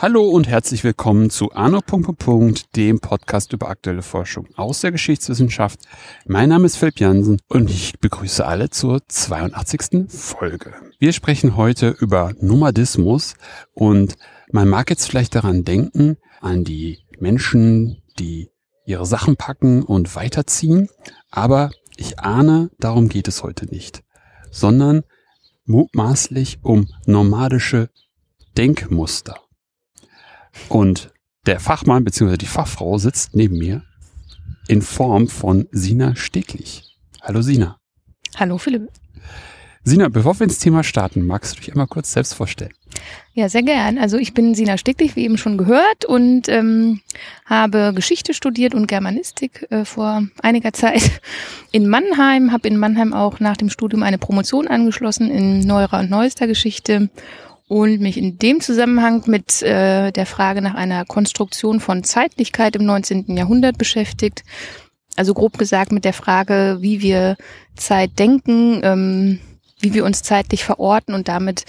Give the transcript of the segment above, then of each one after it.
Hallo und herzlich willkommen zu Arno. dem Podcast über aktuelle Forschung aus der Geschichtswissenschaft. Mein Name ist Philipp Jansen und ich begrüße alle zur 82. Folge. Wir sprechen heute über Nomadismus und man mag jetzt vielleicht daran denken, an die Menschen, die ihre Sachen packen und weiterziehen, aber ich ahne, darum geht es heute nicht, sondern mutmaßlich um nomadische Denkmuster. Und der Fachmann bzw. die Fachfrau sitzt neben mir in Form von Sina Steglich. Hallo Sina. Hallo Philipp. Sina, bevor wir ins Thema starten, magst du dich einmal kurz selbst vorstellen? Ja, sehr gern. Also ich bin Sina Steglich, wie eben schon gehört, und ähm, habe Geschichte studiert und Germanistik äh, vor einiger Zeit in Mannheim, habe in Mannheim auch nach dem Studium eine Promotion angeschlossen in neuerer und neuester Geschichte und mich in dem Zusammenhang mit äh, der Frage nach einer Konstruktion von Zeitlichkeit im 19. Jahrhundert beschäftigt. Also grob gesagt mit der Frage, wie wir Zeit denken, ähm, wie wir uns zeitlich verorten und damit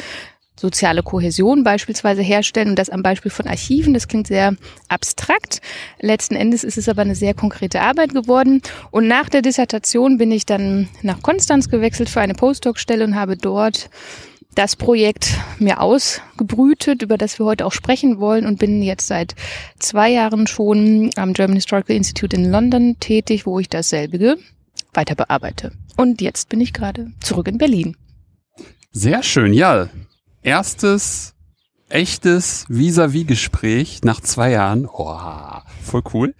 soziale Kohäsion beispielsweise herstellen und das am Beispiel von Archiven. Das klingt sehr abstrakt. Letzten Endes ist es aber eine sehr konkrete Arbeit geworden. Und nach der Dissertation bin ich dann nach Konstanz gewechselt für eine Postdoc-Stelle und habe dort das Projekt mir ausgebrütet, über das wir heute auch sprechen wollen und bin jetzt seit zwei Jahren schon am German Historical Institute in London tätig, wo ich dasselbige weiter bearbeite. Und jetzt bin ich gerade zurück in Berlin. Sehr schön, ja. Erstes echtes Vis-à-vis-Gespräch nach zwei Jahren. Oh, voll cool.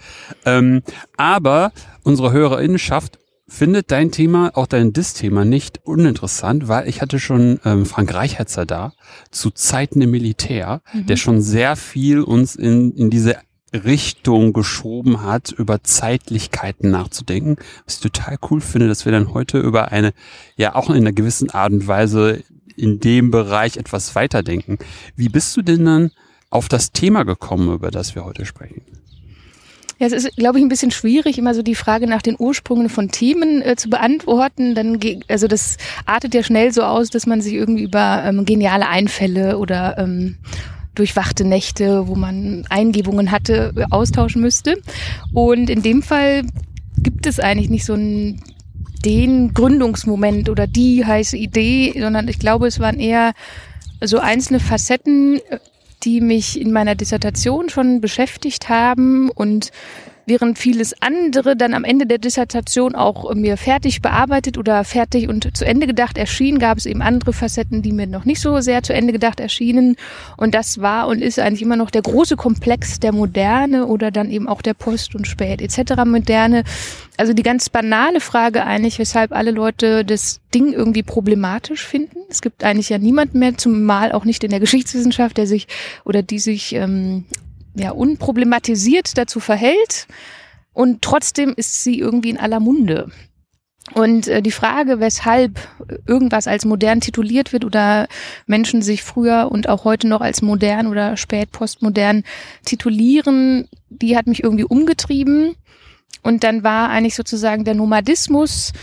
Ähm, aber unsere Hörerinnenschaft findet dein Thema, auch dein Dis-Thema nicht uninteressant, weil ich hatte schon ähm, Frank Reichhetzer da zu Zeiten im Militär, mhm. der schon sehr viel uns in, in diese Richtung geschoben hat, über Zeitlichkeiten nachzudenken. Was ich total cool finde, dass wir dann heute über eine, ja auch in einer gewissen Art und Weise in dem Bereich etwas weiterdenken. Wie bist du denn dann auf das Thema gekommen, über das wir heute sprechen? Ja, es ist, glaube ich, ein bisschen schwierig, immer so die Frage nach den Ursprüngen von Themen äh, zu beantworten. Dann, also das artet ja schnell so aus, dass man sich irgendwie über ähm, geniale Einfälle oder ähm, durchwachte Nächte, wo man Eingebungen hatte, austauschen müsste. Und in dem Fall gibt es eigentlich nicht so einen den Gründungsmoment oder die heiße Idee, sondern ich glaube, es waren eher so einzelne Facetten äh, die mich in meiner Dissertation schon beschäftigt haben und während vieles andere dann am Ende der Dissertation auch mir fertig bearbeitet oder fertig und zu Ende gedacht erschien, gab es eben andere Facetten, die mir noch nicht so sehr zu Ende gedacht erschienen. Und das war und ist eigentlich immer noch der große Komplex der Moderne oder dann eben auch der Post- und Spät etc. Moderne. Also die ganz banale Frage eigentlich, weshalb alle Leute das Ding irgendwie problematisch finden. Es gibt eigentlich ja niemanden mehr, zumal auch nicht in der Geschichtswissenschaft, der sich oder die sich ähm, ja, unproblematisiert dazu verhält und trotzdem ist sie irgendwie in aller Munde. Und äh, die Frage, weshalb irgendwas als modern tituliert wird oder Menschen sich früher und auch heute noch als modern oder spät postmodern titulieren, die hat mich irgendwie umgetrieben. Und dann war eigentlich sozusagen der Nomadismus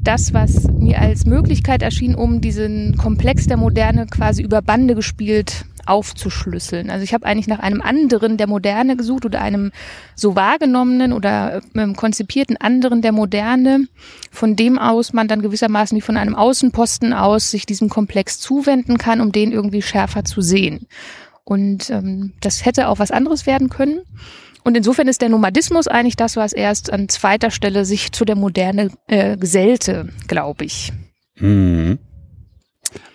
das, was mir als Möglichkeit erschien, um diesen Komplex der Moderne quasi über Bande gespielt aufzuschlüsseln. Also ich habe eigentlich nach einem anderen der Moderne gesucht oder einem so wahrgenommenen oder ähm, konzipierten anderen der Moderne, von dem aus man dann gewissermaßen wie von einem Außenposten aus sich diesem Komplex zuwenden kann, um den irgendwie schärfer zu sehen. Und ähm, das hätte auch was anderes werden können. Und insofern ist der Nomadismus eigentlich das, was erst an zweiter Stelle sich zu der Moderne äh, gesellte, glaube ich. Mhm.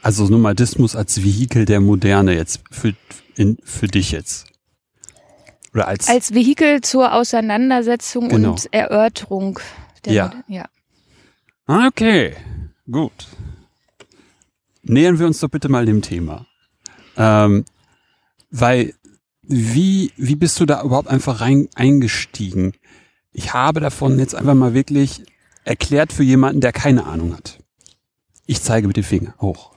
Also Nomadismus als Vehikel der Moderne jetzt für, in, für dich jetzt. Oder als, als Vehikel zur Auseinandersetzung genau. und Erörterung der ja. Moderne. Ja. Okay, gut. Nähern wir uns doch bitte mal dem Thema. Ähm, weil, wie, wie bist du da überhaupt einfach rein eingestiegen? Ich habe davon jetzt einfach mal wirklich erklärt für jemanden, der keine Ahnung hat. Ich zeige mit dem Finger hoch.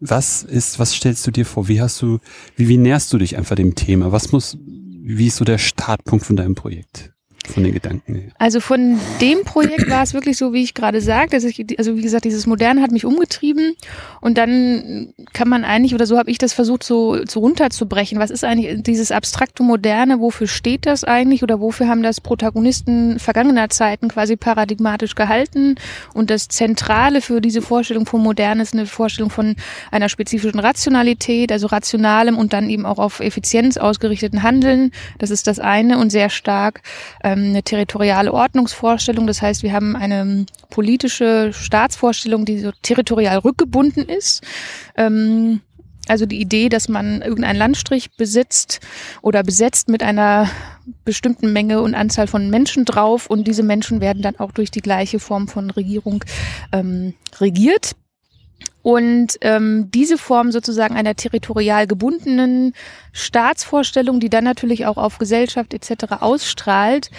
Was ist, was stellst du dir vor? Wie hast du, wie, wie näherst du dich einfach dem Thema? Was muss, wie ist so der Startpunkt von deinem Projekt? Von den Gedanken her? Also von dem Projekt war es wirklich so, wie ich gerade sagte. Also, wie gesagt, dieses Moderne hat mich umgetrieben und dann kann man eigentlich, oder so habe ich das versucht, so, so runterzubrechen. Was ist eigentlich dieses abstrakte Moderne? Wofür steht das eigentlich oder wofür haben das Protagonisten vergangener Zeiten quasi paradigmatisch gehalten? Und das Zentrale für diese Vorstellung von Moderne ist eine Vorstellung von einer spezifischen Rationalität, also rationalem und dann eben auch auf Effizienz ausgerichteten Handeln. Das ist das eine und sehr stark eine territoriale Ordnungsvorstellung. Das heißt, wir haben eine politische Staatsvorstellung, die so territorial rückgebunden ist. Ähm, also die Idee, dass man irgendeinen Landstrich besitzt oder besetzt mit einer bestimmten Menge und Anzahl von Menschen drauf und diese Menschen werden dann auch durch die gleiche Form von Regierung ähm, regiert. Und ähm, diese Form sozusagen einer territorial gebundenen Staatsvorstellung, die dann natürlich auch auf Gesellschaft etc. ausstrahlt,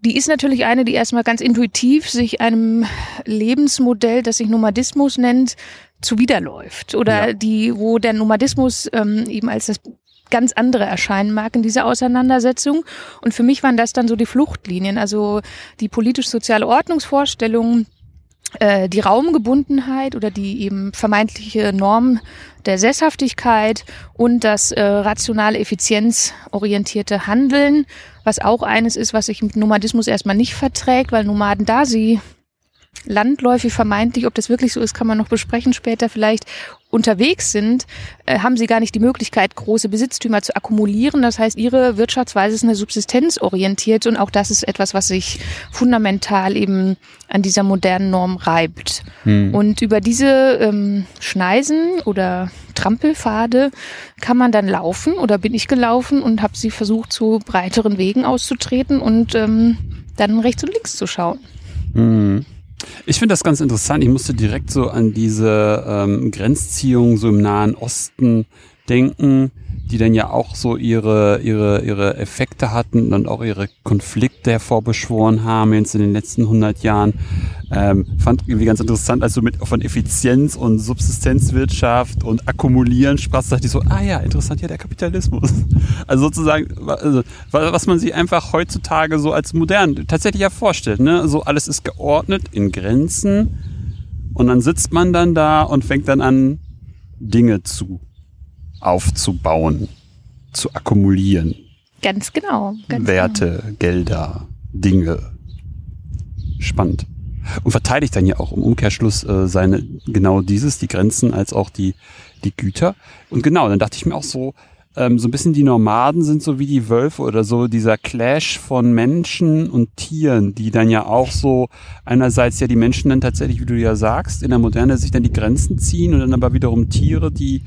die ist natürlich eine, die erstmal ganz intuitiv sich einem Lebensmodell, das sich Nomadismus nennt, zuwiderläuft. Oder ja. die, wo der Nomadismus ähm, eben als das ganz andere erscheinen mag in dieser Auseinandersetzung. Und für mich waren das dann so die Fluchtlinien, also die politisch-soziale Ordnungsvorstellung, äh, die Raumgebundenheit oder die eben vermeintliche Norm der Sesshaftigkeit und das äh, rationale, effizienzorientierte Handeln, was auch eines ist, was sich mit Nomadismus erstmal nicht verträgt, weil Nomaden da sie landläufig vermeintlich, ob das wirklich so ist, kann man noch besprechen später vielleicht, unterwegs sind, äh, haben sie gar nicht die Möglichkeit, große Besitztümer zu akkumulieren. Das heißt, ihre Wirtschaftsweise ist eine subsistenzorientiert und auch das ist etwas, was sich fundamental eben an dieser modernen Norm reibt. Hm. Und über diese ähm, Schneisen oder Trampelpfade kann man dann laufen oder bin ich gelaufen und habe sie versucht, zu breiteren Wegen auszutreten und ähm, dann rechts und links zu schauen. Hm. Ich finde das ganz interessant. Ich musste direkt so an diese ähm, Grenzziehung so im Nahen Osten denken, die dann ja auch so ihre, ihre, ihre Effekte hatten und auch ihre Konflikte hervorbeschworen haben jetzt in den letzten 100 Jahren. Ähm, fand irgendwie ganz interessant, als du mit von Effizienz und Subsistenzwirtschaft und Akkumulieren sprachst, dachte ich so, ah ja, interessant, ja, der Kapitalismus. Also sozusagen, also, was man sich einfach heutzutage so als modern tatsächlich ja vorstellt, ne? So alles ist geordnet in Grenzen und dann sitzt man dann da und fängt dann an, Dinge zu aufzubauen, zu akkumulieren. Ganz genau. Ganz Werte, genau. Gelder, Dinge. Spannend. Und verteidigt dann ja auch im Umkehrschluss äh, seine genau dieses, die Grenzen als auch die, die Güter. Und genau, dann dachte ich mir auch so, ähm, so ein bisschen die Nomaden sind so wie die Wölfe oder so dieser Clash von Menschen und Tieren, die dann ja auch so einerseits ja die Menschen dann tatsächlich, wie du ja sagst, in der Moderne sich dann die Grenzen ziehen und dann aber wiederum Tiere, die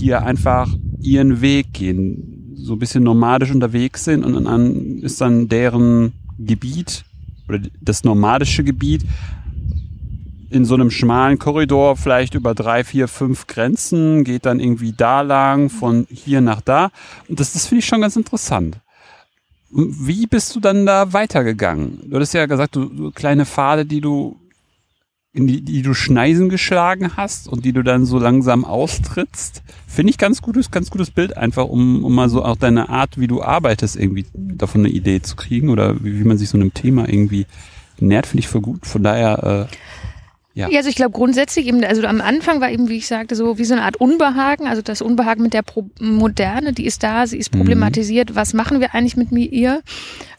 ja einfach ihren Weg gehen, so ein bisschen nomadisch unterwegs sind und dann ist dann deren Gebiet oder das nomadische Gebiet in so einem schmalen Korridor vielleicht über drei, vier, fünf Grenzen, geht dann irgendwie da lang, von hier nach da. Und das, das finde ich schon ganz interessant. Wie bist du dann da weitergegangen? Du hattest ja gesagt, du, du kleine Pfade, die du in die, die du Schneisen geschlagen hast und die du dann so langsam austrittst. Finde ich ganz gutes, ganz gutes Bild einfach, um, um mal so auch deine Art, wie du arbeitest, irgendwie davon eine Idee zu kriegen oder wie, wie man sich so einem Thema irgendwie nährt, finde ich voll gut. Von daher, äh, ja. ja, also ich glaube grundsätzlich eben, also am Anfang war eben, wie ich sagte, so wie so eine Art Unbehagen, also das Unbehagen mit der Pro Moderne, die ist da, sie ist mhm. problematisiert, mhm. was machen wir eigentlich mit mir?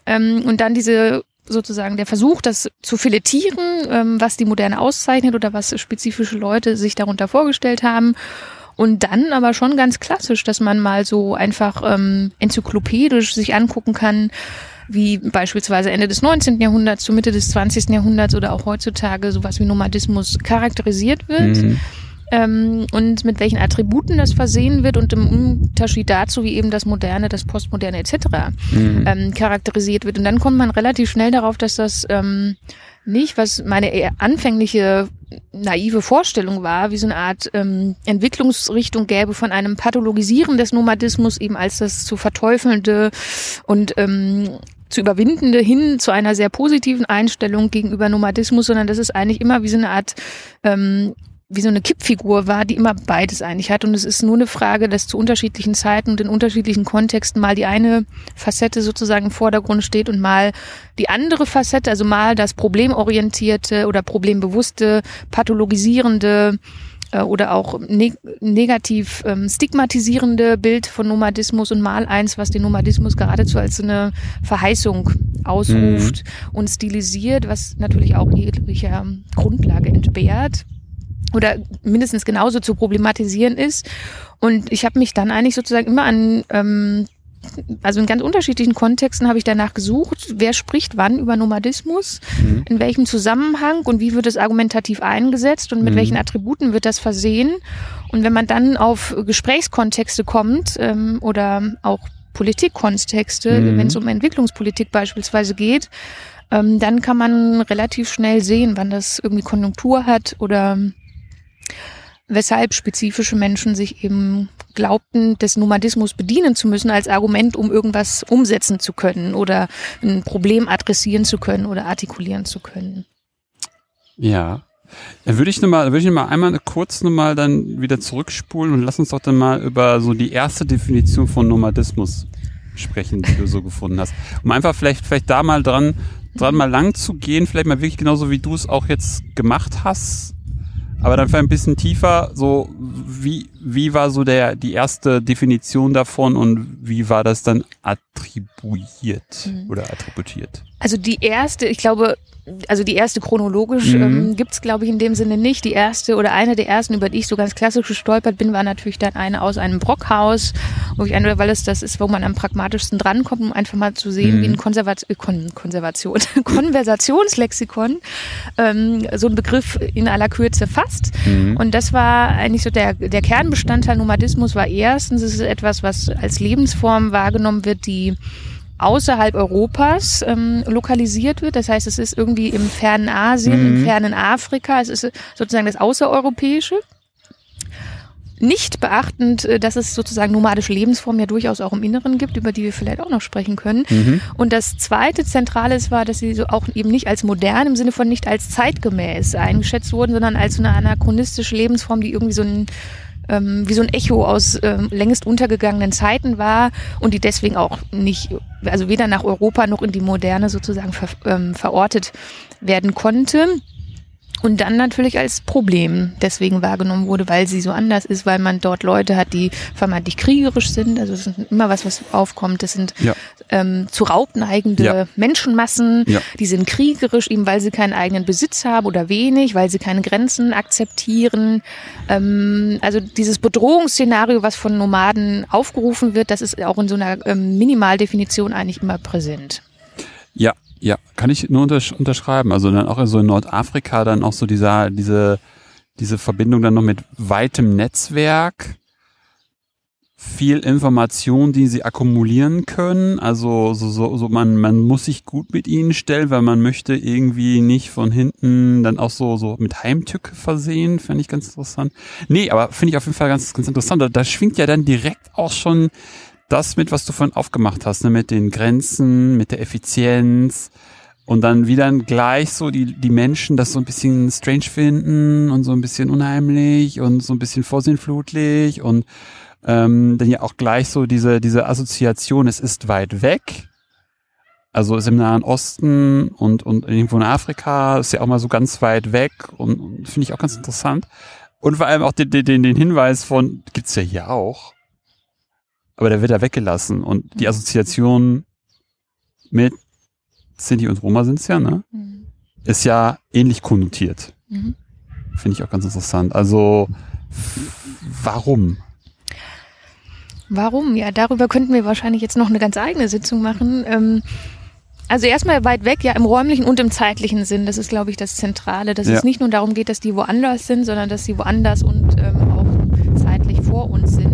Ähm, und dann diese sozusagen der Versuch, das zu filetieren, ähm, was die Moderne auszeichnet oder was spezifische Leute sich darunter vorgestellt haben. Und dann aber schon ganz klassisch, dass man mal so einfach ähm, enzyklopädisch sich angucken kann, wie beispielsweise Ende des 19. Jahrhunderts zu Mitte des 20. Jahrhunderts oder auch heutzutage sowas wie Nomadismus charakterisiert wird. Mhm ähm, und mit welchen Attributen das versehen wird und im Unterschied dazu, wie eben das Moderne, das Postmoderne etc. Mhm. Ähm, charakterisiert wird. Und dann kommt man relativ schnell darauf, dass das ähm, nicht, was meine eher anfängliche naive Vorstellung war, wie so eine Art ähm, Entwicklungsrichtung gäbe von einem Pathologisieren des Nomadismus eben als das zu verteufelnde und ähm, zu überwindende hin zu einer sehr positiven Einstellung gegenüber Nomadismus, sondern das ist eigentlich immer wie so eine Art ähm, wie so eine Kippfigur war, die immer beides eigentlich hat. Und es ist nur eine Frage, dass zu unterschiedlichen Zeiten und in unterschiedlichen Kontexten mal die eine Facette sozusagen im Vordergrund steht und mal die andere Facette, also mal das problemorientierte oder problembewusste, pathologisierende äh, oder auch neg negativ ähm, stigmatisierende Bild von Nomadismus und mal eins, was den Nomadismus geradezu als eine Verheißung ausruft mhm. und stilisiert, was natürlich auch jeglicher Grundlage entbehrt oder mindestens genauso zu problematisieren ist. Und ich habe mich dann eigentlich sozusagen immer an, ähm, also in ganz unterschiedlichen Kontexten habe ich danach gesucht, wer spricht wann über Nomadismus, mhm. in welchem Zusammenhang und wie wird es argumentativ eingesetzt und mit mhm. welchen Attributen wird das versehen. Und wenn man dann auf Gesprächskontexte kommt ähm, oder auch Politikkontexte, mhm. wenn es um Entwicklungspolitik beispielsweise geht, ähm, dann kann man relativ schnell sehen, wann das irgendwie Konjunktur hat oder weshalb spezifische Menschen sich eben glaubten, des Nomadismus bedienen zu müssen als Argument, um irgendwas umsetzen zu können oder ein Problem adressieren zu können oder artikulieren zu können. Ja. Dann würde ich nochmal, würde ich noch einmal kurz nochmal dann wieder zurückspulen und lass uns doch dann mal über so die erste Definition von Nomadismus sprechen, die du so gefunden hast. Um einfach vielleicht, vielleicht da mal dran, dran mal lang zu gehen, vielleicht mal wirklich genauso wie du es auch jetzt gemacht hast, aber dann vielleicht ein bisschen tiefer, so wie, wie war so der, die erste Definition davon und wie war das dann attribuiert mhm. oder attributiert? Also die erste, ich glaube, also die erste chronologisch mhm. ähm, gibt es, glaube ich, in dem Sinne nicht. Die erste oder eine der ersten, über die ich so ganz klassisch gestolpert bin, war natürlich dann eine aus einem Brockhaus, wo ich einfach, weil es das ist, wo man am pragmatischsten drankommt, um einfach mal zu sehen, mhm. wie ein Konservat äh, Kon Konservation, Konversationslexikon ähm, so ein Begriff in aller Kürze fasst. Mhm. Und das war eigentlich so der, der Kernbestandteil Nomadismus war erstens, es ist etwas, was als Lebensform wahrgenommen wird, die außerhalb Europas ähm, lokalisiert wird. Das heißt, es ist irgendwie im fernen Asien, mhm. im fernen Afrika. Es ist sozusagen das Außereuropäische. Nicht beachtend, äh, dass es sozusagen nomadische Lebensformen ja durchaus auch im Inneren gibt, über die wir vielleicht auch noch sprechen können. Mhm. Und das zweite Zentrale war, dass sie so auch eben nicht als modern im Sinne von nicht als zeitgemäß eingeschätzt wurden, sondern als so eine anachronistische Lebensform, die irgendwie so ein ähm, wie so ein Echo aus ähm, längst untergegangenen Zeiten war und die deswegen auch nicht, also weder nach Europa noch in die Moderne sozusagen ver, ähm, verortet werden konnte und dann natürlich als Problem deswegen wahrgenommen wurde, weil sie so anders ist, weil man dort Leute hat, die vermeintlich kriegerisch sind. Also das ist immer was, was aufkommt. Das sind ja. ähm, zu Raub neigende ja. Menschenmassen, ja. die sind kriegerisch, eben weil sie keinen eigenen Besitz haben oder wenig, weil sie keine Grenzen akzeptieren. Ähm, also dieses Bedrohungsszenario, was von Nomaden aufgerufen wird, das ist auch in so einer ähm, Minimaldefinition eigentlich immer präsent. Ja, ja, kann ich nur untersch unterschreiben. Also dann auch so in Nordafrika dann auch so dieser, diese, diese Verbindung dann noch mit weitem Netzwerk, viel Information, die sie akkumulieren können. Also so, so, so man, man muss sich gut mit ihnen stellen, weil man möchte irgendwie nicht von hinten dann auch so, so mit Heimtücke versehen. Fände ich ganz interessant. Nee, aber finde ich auf jeden Fall ganz, ganz interessant. Da, da schwingt ja dann direkt auch schon das mit, was du vorhin aufgemacht hast, ne, mit den Grenzen, mit der Effizienz und dann wieder gleich so die, die Menschen das so ein bisschen strange finden und so ein bisschen unheimlich und so ein bisschen vorsinnflutlich und ähm, dann ja auch gleich so diese, diese Assoziation, es ist weit weg. Also ist im Nahen Osten und, und irgendwo in Afrika, ist ja auch mal so ganz weit weg und, und finde ich auch ganz interessant. Und vor allem auch den, den, den Hinweis von, gibt's ja hier auch, aber der wird da weggelassen. Und die mhm. Assoziation mit Sinti und Roma sind es ja, ne? Mhm. Ist ja ähnlich konnotiert. Mhm. Finde ich auch ganz interessant. Also, warum? Warum? Ja, darüber könnten wir wahrscheinlich jetzt noch eine ganz eigene Sitzung machen. Ähm, also erstmal weit weg, ja, im räumlichen und im zeitlichen Sinn. Das ist, glaube ich, das Zentrale, dass ja. es nicht nur darum geht, dass die woanders sind, sondern dass sie woanders und ähm, auch zeitlich vor uns sind.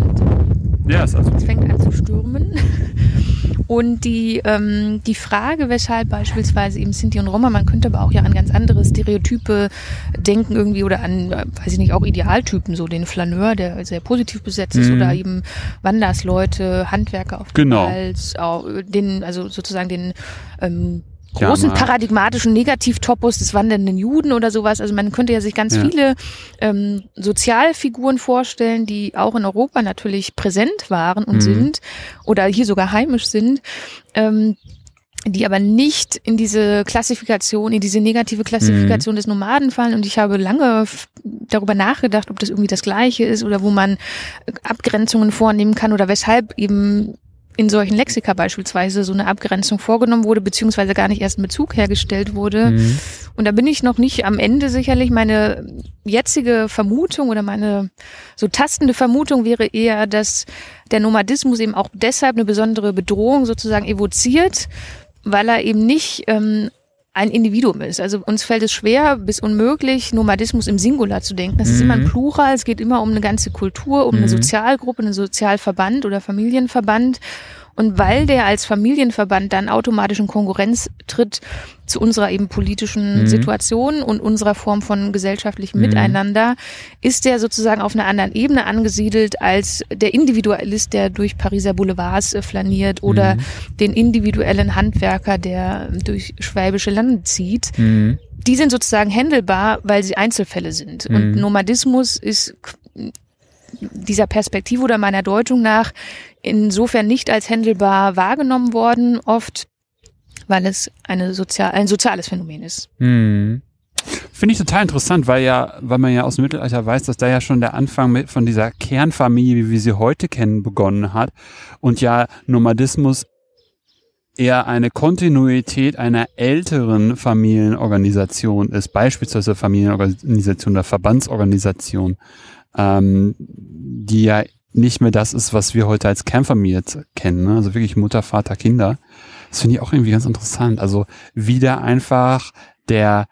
Ja, ist also. Es fängt an zu stürmen. Und die, ähm, die Frage, weshalb beispielsweise eben Sinti und Roma, man könnte aber auch ja an ganz andere Stereotype denken irgendwie oder an, weiß ich nicht, auch Idealtypen, so den Flaneur, der sehr positiv besetzt ist, mhm. oder eben Wandersleute, Handwerker auf genau. Hals, auch den, also sozusagen den ähm, großen mal. paradigmatischen Negativtopos des wandernden Juden oder sowas. Also man könnte ja sich ganz Ja. viele ähm, Sozialfiguren vorstellen, die auch in Europa natürlich präsent waren und Mhm. sind oder hier sogar heimisch sind. Ähm, die aber nicht in diese Klassifikation, in diese negative Klassifikation des Nomaden fallen. Und ich habe lange darüber nachgedacht, ob das irgendwie das Gleiche ist oder wo man Abgrenzungen vornehmen kann oder weshalb eben in solchen Lexika beispielsweise so eine Abgrenzung vorgenommen wurde, beziehungsweise gar nicht erst ein Bezug hergestellt wurde. Mhm. Und da bin ich noch nicht am Ende sicherlich. Meine jetzige Vermutung oder meine so tastende Vermutung wäre eher, dass der Nomadismus eben auch deshalb eine besondere Bedrohung sozusagen evoziert, weil er eben nicht ähm, ein Individuum ist. Also uns fällt es schwer bis unmöglich, Nomadismus im Singular zu denken. Das ist immer ein Mhm. Plural. Es geht immer um eine ganze Kultur, um eine Mhm. Sozialgruppe, einen Sozialverband oder Familienverband. Und weil der als Familienverband dann automatisch in Konkurrenz tritt zu unserer eben politischen Mhm. Situation und unserer Form von gesellschaftlichem Mhm. Miteinander, ist der sozusagen auf einer anderen Ebene angesiedelt als der Individualist, der durch Pariser Boulevards äh, flaniert oder Mhm. den individuellen Handwerker, der durch schwäbische Lande zieht Mhm. die sind sozusagen händelbar, weil sie Einzelfälle sind. Und Mhm. Nomadismus ist dieser Perspektive oder meiner Deutung nach insofern nicht als händelbar wahrgenommen worden, oft weil es eine sozial, ein soziales Phänomen ist. Hm. Finde ich total interessant, weil ja, weil man ja aus dem Mittelalter weiß, dass da ja schon der Anfang mit von dieser Kernfamilie, wie wir sie heute kennen, begonnen hat und ja Nomadismus eher eine Kontinuität einer älteren Familienorganisation ist, beispielsweise Familienorganisation oder Verbandsorganisation, ähm, die ja nicht mehr das ist, was wir heute als Kernfamilie kennen, ne? also wirklich Mutter, Vater, Kinder. Das finde ich auch irgendwie ganz interessant. Also wieder einfach der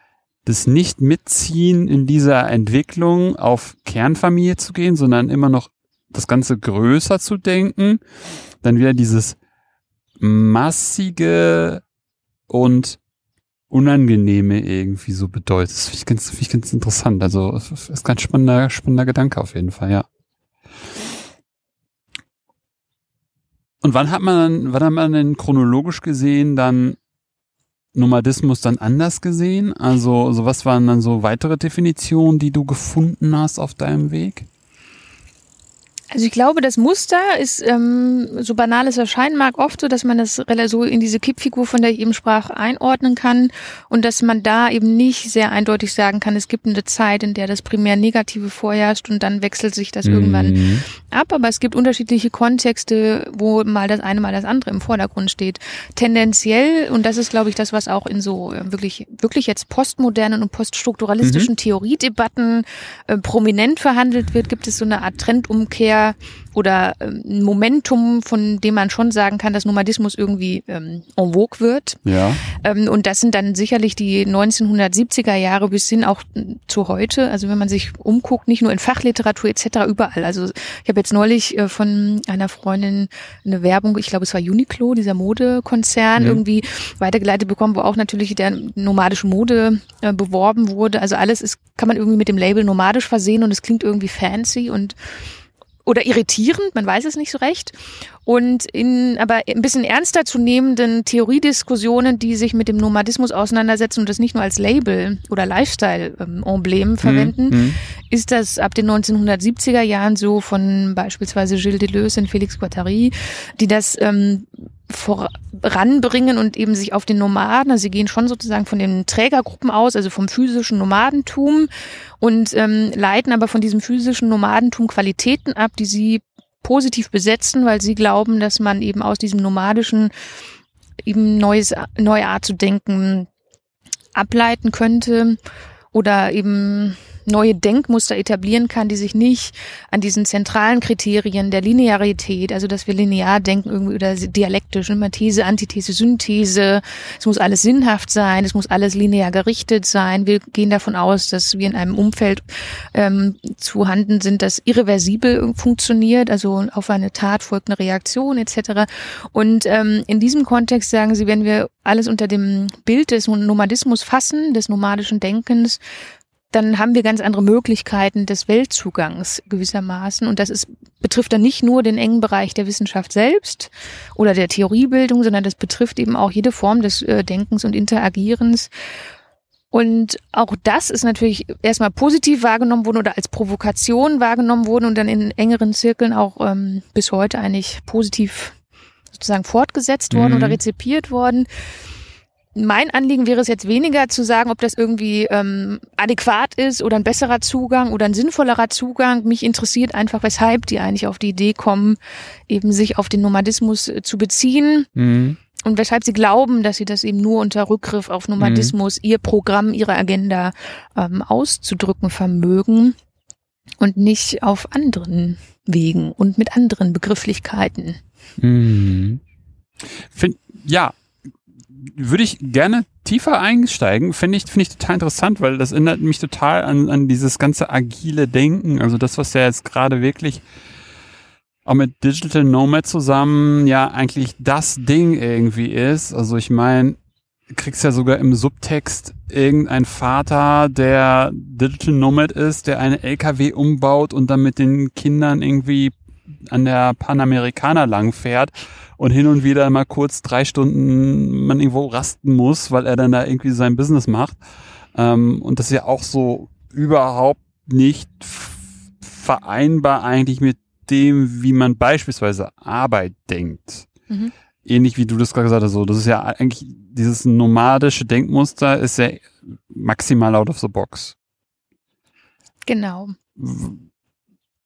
das nicht mitziehen in dieser Entwicklung auf Kernfamilie zu gehen, sondern immer noch das Ganze größer zu denken. Dann wieder dieses massige und unangenehme irgendwie so bedeutet. Das finde ich ganz, finde ich ganz interessant. Also ist ganz spannender, spannender Gedanke auf jeden Fall, ja. Und wann hat man dann, wann hat man denn chronologisch gesehen dann Nomadismus dann anders gesehen? Also, so was waren dann so weitere Definitionen, die du gefunden hast auf deinem Weg? Also ich glaube, das Muster ist, ähm, so banal es erscheinen mag, oft so, dass man das so in diese Kippfigur, von der ich eben sprach, einordnen kann und dass man da eben nicht sehr eindeutig sagen kann, es gibt eine Zeit, in der das primär Negative vorherrscht und dann wechselt sich das irgendwann Mhm. ab, aber es gibt unterschiedliche Kontexte, wo mal das eine, mal das andere im Vordergrund steht. Tendenziell, und das ist, glaube ich, das, was auch in so äh, wirklich, wirklich jetzt postmodernen und poststrukturalistischen Theoriedebatten äh, prominent verhandelt wird, gibt es so eine Art Trendumkehr oder ähm, ein Momentum, von dem man schon sagen kann, dass Nomadismus irgendwie ähm, en vogue wird. Ja. Ähm, und das sind dann sicherlich die 1970er Jahre bis hin auch mm, zu heute. Also wenn man sich umguckt, nicht nur in Fachliteratur etc., überall. Also ich habe jetzt neulich äh, von einer Freundin eine Werbung, ich glaube es war Uniqlo, dieser Modekonzern, Mhm. irgendwie weitergeleitet bekommen, wo auch natürlich der nomadische Mode äh, beworben wurde. Also alles ist, kann man irgendwie mit dem Label nomadisch versehen und es klingt irgendwie fancy und oder irritierend, man weiß es nicht so recht. Und in aber ein bisschen ernster zu nehmenden Theoriediskussionen, die sich mit dem Nomadismus auseinandersetzen und das nicht nur als Label oder Lifestyle-Emblem verwenden, Mhm. ist das ab den 1970er Jahren so von beispielsweise Gilles Deleuze und Félix Guattari, die das ähm, voranbringen und eben sich auf den Nomaden, also sie gehen schon sozusagen von den Trägergruppen aus, also vom physischen Nomadentum und ähm, leiten aber von diesem physischen Nomadentum Qualitäten ab, die sie positiv besetzen, weil sie glauben, dass man eben aus diesem nomadischen eben neues, neue Art zu denken ableiten könnte oder eben neue Denkmuster etablieren kann, die sich nicht an diesen zentralen Kriterien der Linearität, also dass wir linear denken irgendwie oder dialektisch, immer These, Antithese, Synthese, es muss alles sinnhaft sein, es muss alles linear gerichtet sein. Wir gehen davon aus, dass wir in einem Umfeld ähm, zu handeln sind, das irreversibel funktioniert, also auf eine Tat folgt eine Reaktion etc. Und ähm, in diesem Kontext sagen sie, wenn wir alles unter dem Bild des Nomadismus fassen, des nomadischen Denkens, dann haben wir ganz andere Möglichkeiten des Weltzugangs gewissermaßen. Und das ist, betrifft dann nicht nur den engen Bereich der Wissenschaft selbst oder der Theoriebildung, sondern das betrifft eben auch jede Form des äh, Denkens und Interagierens. Und auch das ist natürlich erstmal positiv wahrgenommen worden oder als Provokation wahrgenommen worden und dann in engeren Zirkeln auch ähm, bis heute eigentlich positiv sozusagen fortgesetzt worden mhm. oder rezipiert worden mein Anliegen wäre es jetzt weniger zu sagen, ob das irgendwie ähm, adäquat ist oder ein besserer Zugang oder ein sinnvollerer Zugang. Mich interessiert einfach, weshalb die eigentlich auf die Idee kommen, eben sich auf den Nomadismus äh, zu beziehen. Mhm. Und weshalb sie glauben, dass sie das eben nur unter Rückgriff auf Nomadismus, mhm. ihr Programm, ihre Agenda ähm, auszudrücken vermögen und nicht auf anderen Wegen und mit anderen Begrifflichkeiten. Mhm. Find, ja, würde ich gerne tiefer einsteigen. Finde ich, finde ich total interessant, weil das erinnert mich total an, an dieses ganze agile Denken. Also das, was ja jetzt gerade wirklich auch mit Digital Nomad zusammen ja eigentlich das Ding irgendwie ist. Also ich meine, kriegst ja sogar im Subtext irgendein Vater, der Digital Nomad ist, der eine LKW umbaut und dann mit den Kindern irgendwie an der Panamerikaner lang fährt und hin und wieder mal kurz drei Stunden man irgendwo rasten muss, weil er dann da irgendwie sein Business macht. Ähm, und das ist ja auch so überhaupt nicht vereinbar eigentlich mit dem, wie man beispielsweise Arbeit denkt. Mhm. Ähnlich wie du das gerade gesagt hast, so, das ist ja eigentlich dieses nomadische Denkmuster ist ja maximal out of the box. Genau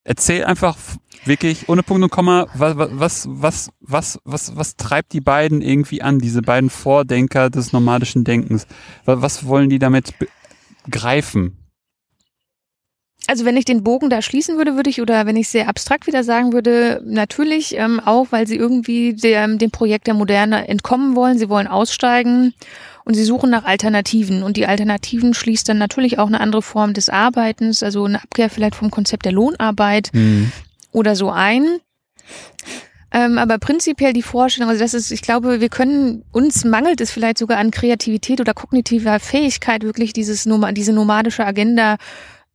erzähl einfach wirklich ohne Punkt und Komma, was, was, was, was, was, was treibt die beiden irgendwie an, diese beiden Vordenker des nomadischen Denkens? Was wollen die damit greifen? Also wenn ich den Bogen da schließen würde, würde ich, oder wenn ich sehr abstrakt wieder sagen würde, natürlich ähm, auch, weil sie irgendwie der, dem Projekt der Moderne entkommen wollen, sie wollen aussteigen und sie suchen nach Alternativen. Und die Alternativen schließt dann natürlich auch eine andere Form des Arbeitens, also eine Abkehr vielleicht vom Konzept der Lohnarbeit mhm. oder so ein. Ähm, aber prinzipiell die Vorstellung, also das ist, ich glaube, wir können, uns mangelt es vielleicht sogar an Kreativität oder kognitiver Fähigkeit, wirklich dieses, diese nomadische Agenda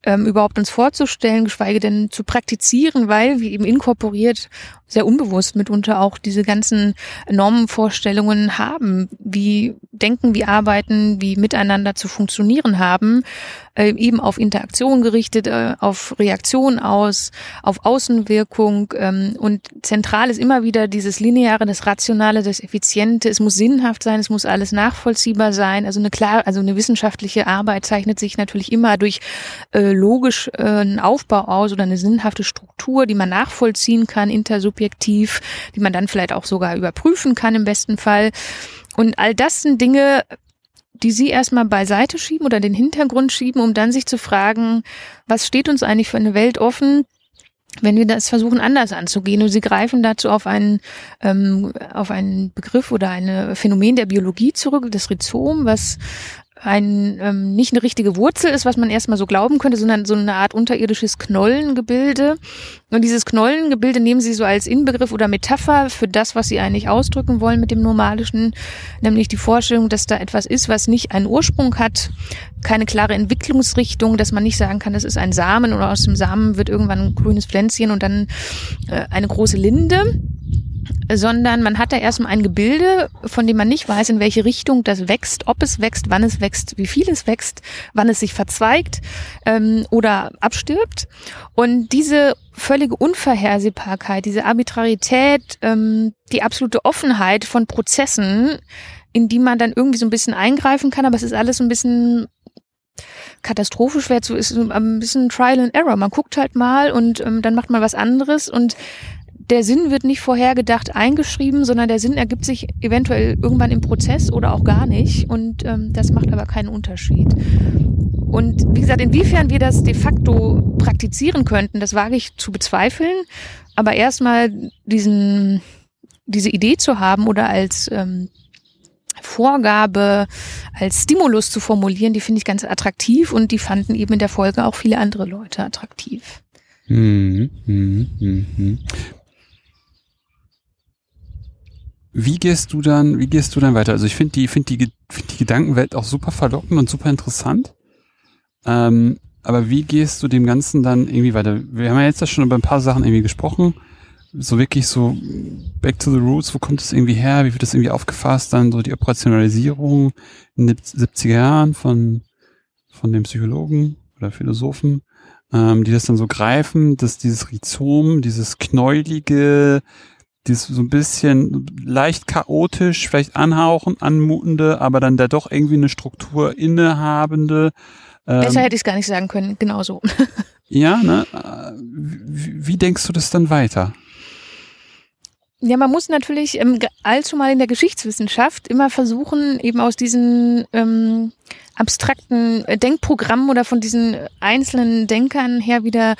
ähm, überhaupt uns vorzustellen, geschweige denn zu praktizieren, weil wir eben inkorporiert sehr unbewusst mitunter auch diese ganzen Normenvorstellungen haben, wie denken, wie arbeiten, wie miteinander zu funktionieren haben, äh, eben auf Interaktion gerichtet, äh, auf Reaktion aus, auf Außenwirkung ähm, und zentral ist immer wieder dieses Lineare, das Rationale, das Effiziente, es muss sinnhaft sein, es muss alles nachvollziehbar sein, also eine klar, also eine wissenschaftliche Arbeit zeichnet sich natürlich immer durch äh, logisch äh, einen Aufbau aus oder eine sinnhafte Struktur, die man nachvollziehen kann, intersubjektiv objektiv, die man dann vielleicht auch sogar überprüfen kann im besten Fall. Und all das sind Dinge, die Sie erstmal beiseite schieben oder den Hintergrund schieben, um dann sich zu fragen, was steht uns eigentlich für eine Welt offen, wenn wir das versuchen anders anzugehen und sie greifen dazu auf einen ähm, auf einen Begriff oder ein Phänomen der Biologie zurück, das Rhizom, was ein ähm, nicht eine richtige Wurzel ist, was man erstmal so glauben könnte, sondern so eine Art unterirdisches Knollengebilde. Und dieses Knollengebilde nehmen sie so als Inbegriff oder Metapher für das, was sie eigentlich ausdrücken wollen mit dem Normalischen, nämlich die Vorstellung, dass da etwas ist, was nicht einen Ursprung hat, keine klare Entwicklungsrichtung, dass man nicht sagen kann, das ist ein Samen oder aus dem Samen wird irgendwann ein grünes Pflänzchen und dann äh, eine große Linde sondern man hat da erstmal ein Gebilde, von dem man nicht weiß, in welche Richtung das wächst, ob es wächst, wann es wächst, wie viel es wächst, wann es sich verzweigt ähm, oder abstirbt. Und diese völlige Unvorhersehbarkeit, diese Arbitrarität, ähm, die absolute Offenheit von Prozessen, in die man dann irgendwie so ein bisschen eingreifen kann, aber es ist alles so ein bisschen katastrophisch wäre zu, ist ein bisschen Trial and Error. Man guckt halt mal und ähm, dann macht man was anderes und der Sinn wird nicht vorhergedacht eingeschrieben, sondern der Sinn ergibt sich eventuell irgendwann im Prozess oder auch gar nicht. Und ähm, das macht aber keinen Unterschied. Und wie gesagt, inwiefern wir das de facto praktizieren könnten, das wage ich zu bezweifeln. Aber erstmal diesen, diese Idee zu haben oder als ähm, Vorgabe, als Stimulus zu formulieren, die finde ich ganz attraktiv und die fanden eben in der Folge auch viele andere Leute attraktiv. Hm, hm, hm, hm. Wie gehst du dann, wie gehst du dann weiter? Also ich finde die, finde die, find die Gedankenwelt auch super verlockend und super interessant. Ähm, aber wie gehst du dem Ganzen dann irgendwie weiter? Wir haben ja jetzt schon über ein paar Sachen irgendwie gesprochen. So wirklich so back to the roots, wo kommt das irgendwie her? Wie wird das irgendwie aufgefasst? Dann so die Operationalisierung in den 70er Jahren von, von dem Psychologen oder Philosophen, ähm, die das dann so greifen, dass dieses Rhizom, dieses knäulige, dieses so ein bisschen leicht chaotisch, vielleicht anhauchen, anmutende, aber dann da doch irgendwie eine Struktur innehabende, Besser ähm, hätte ich es gar nicht sagen können, genauso. ja, ne? Äh, wie, wie denkst du das dann weiter? Ja, man muss natürlich ähm, allzu mal in der Geschichtswissenschaft immer versuchen, eben aus diesen ähm, abstrakten Denkprogrammen oder von diesen einzelnen Denkern her wieder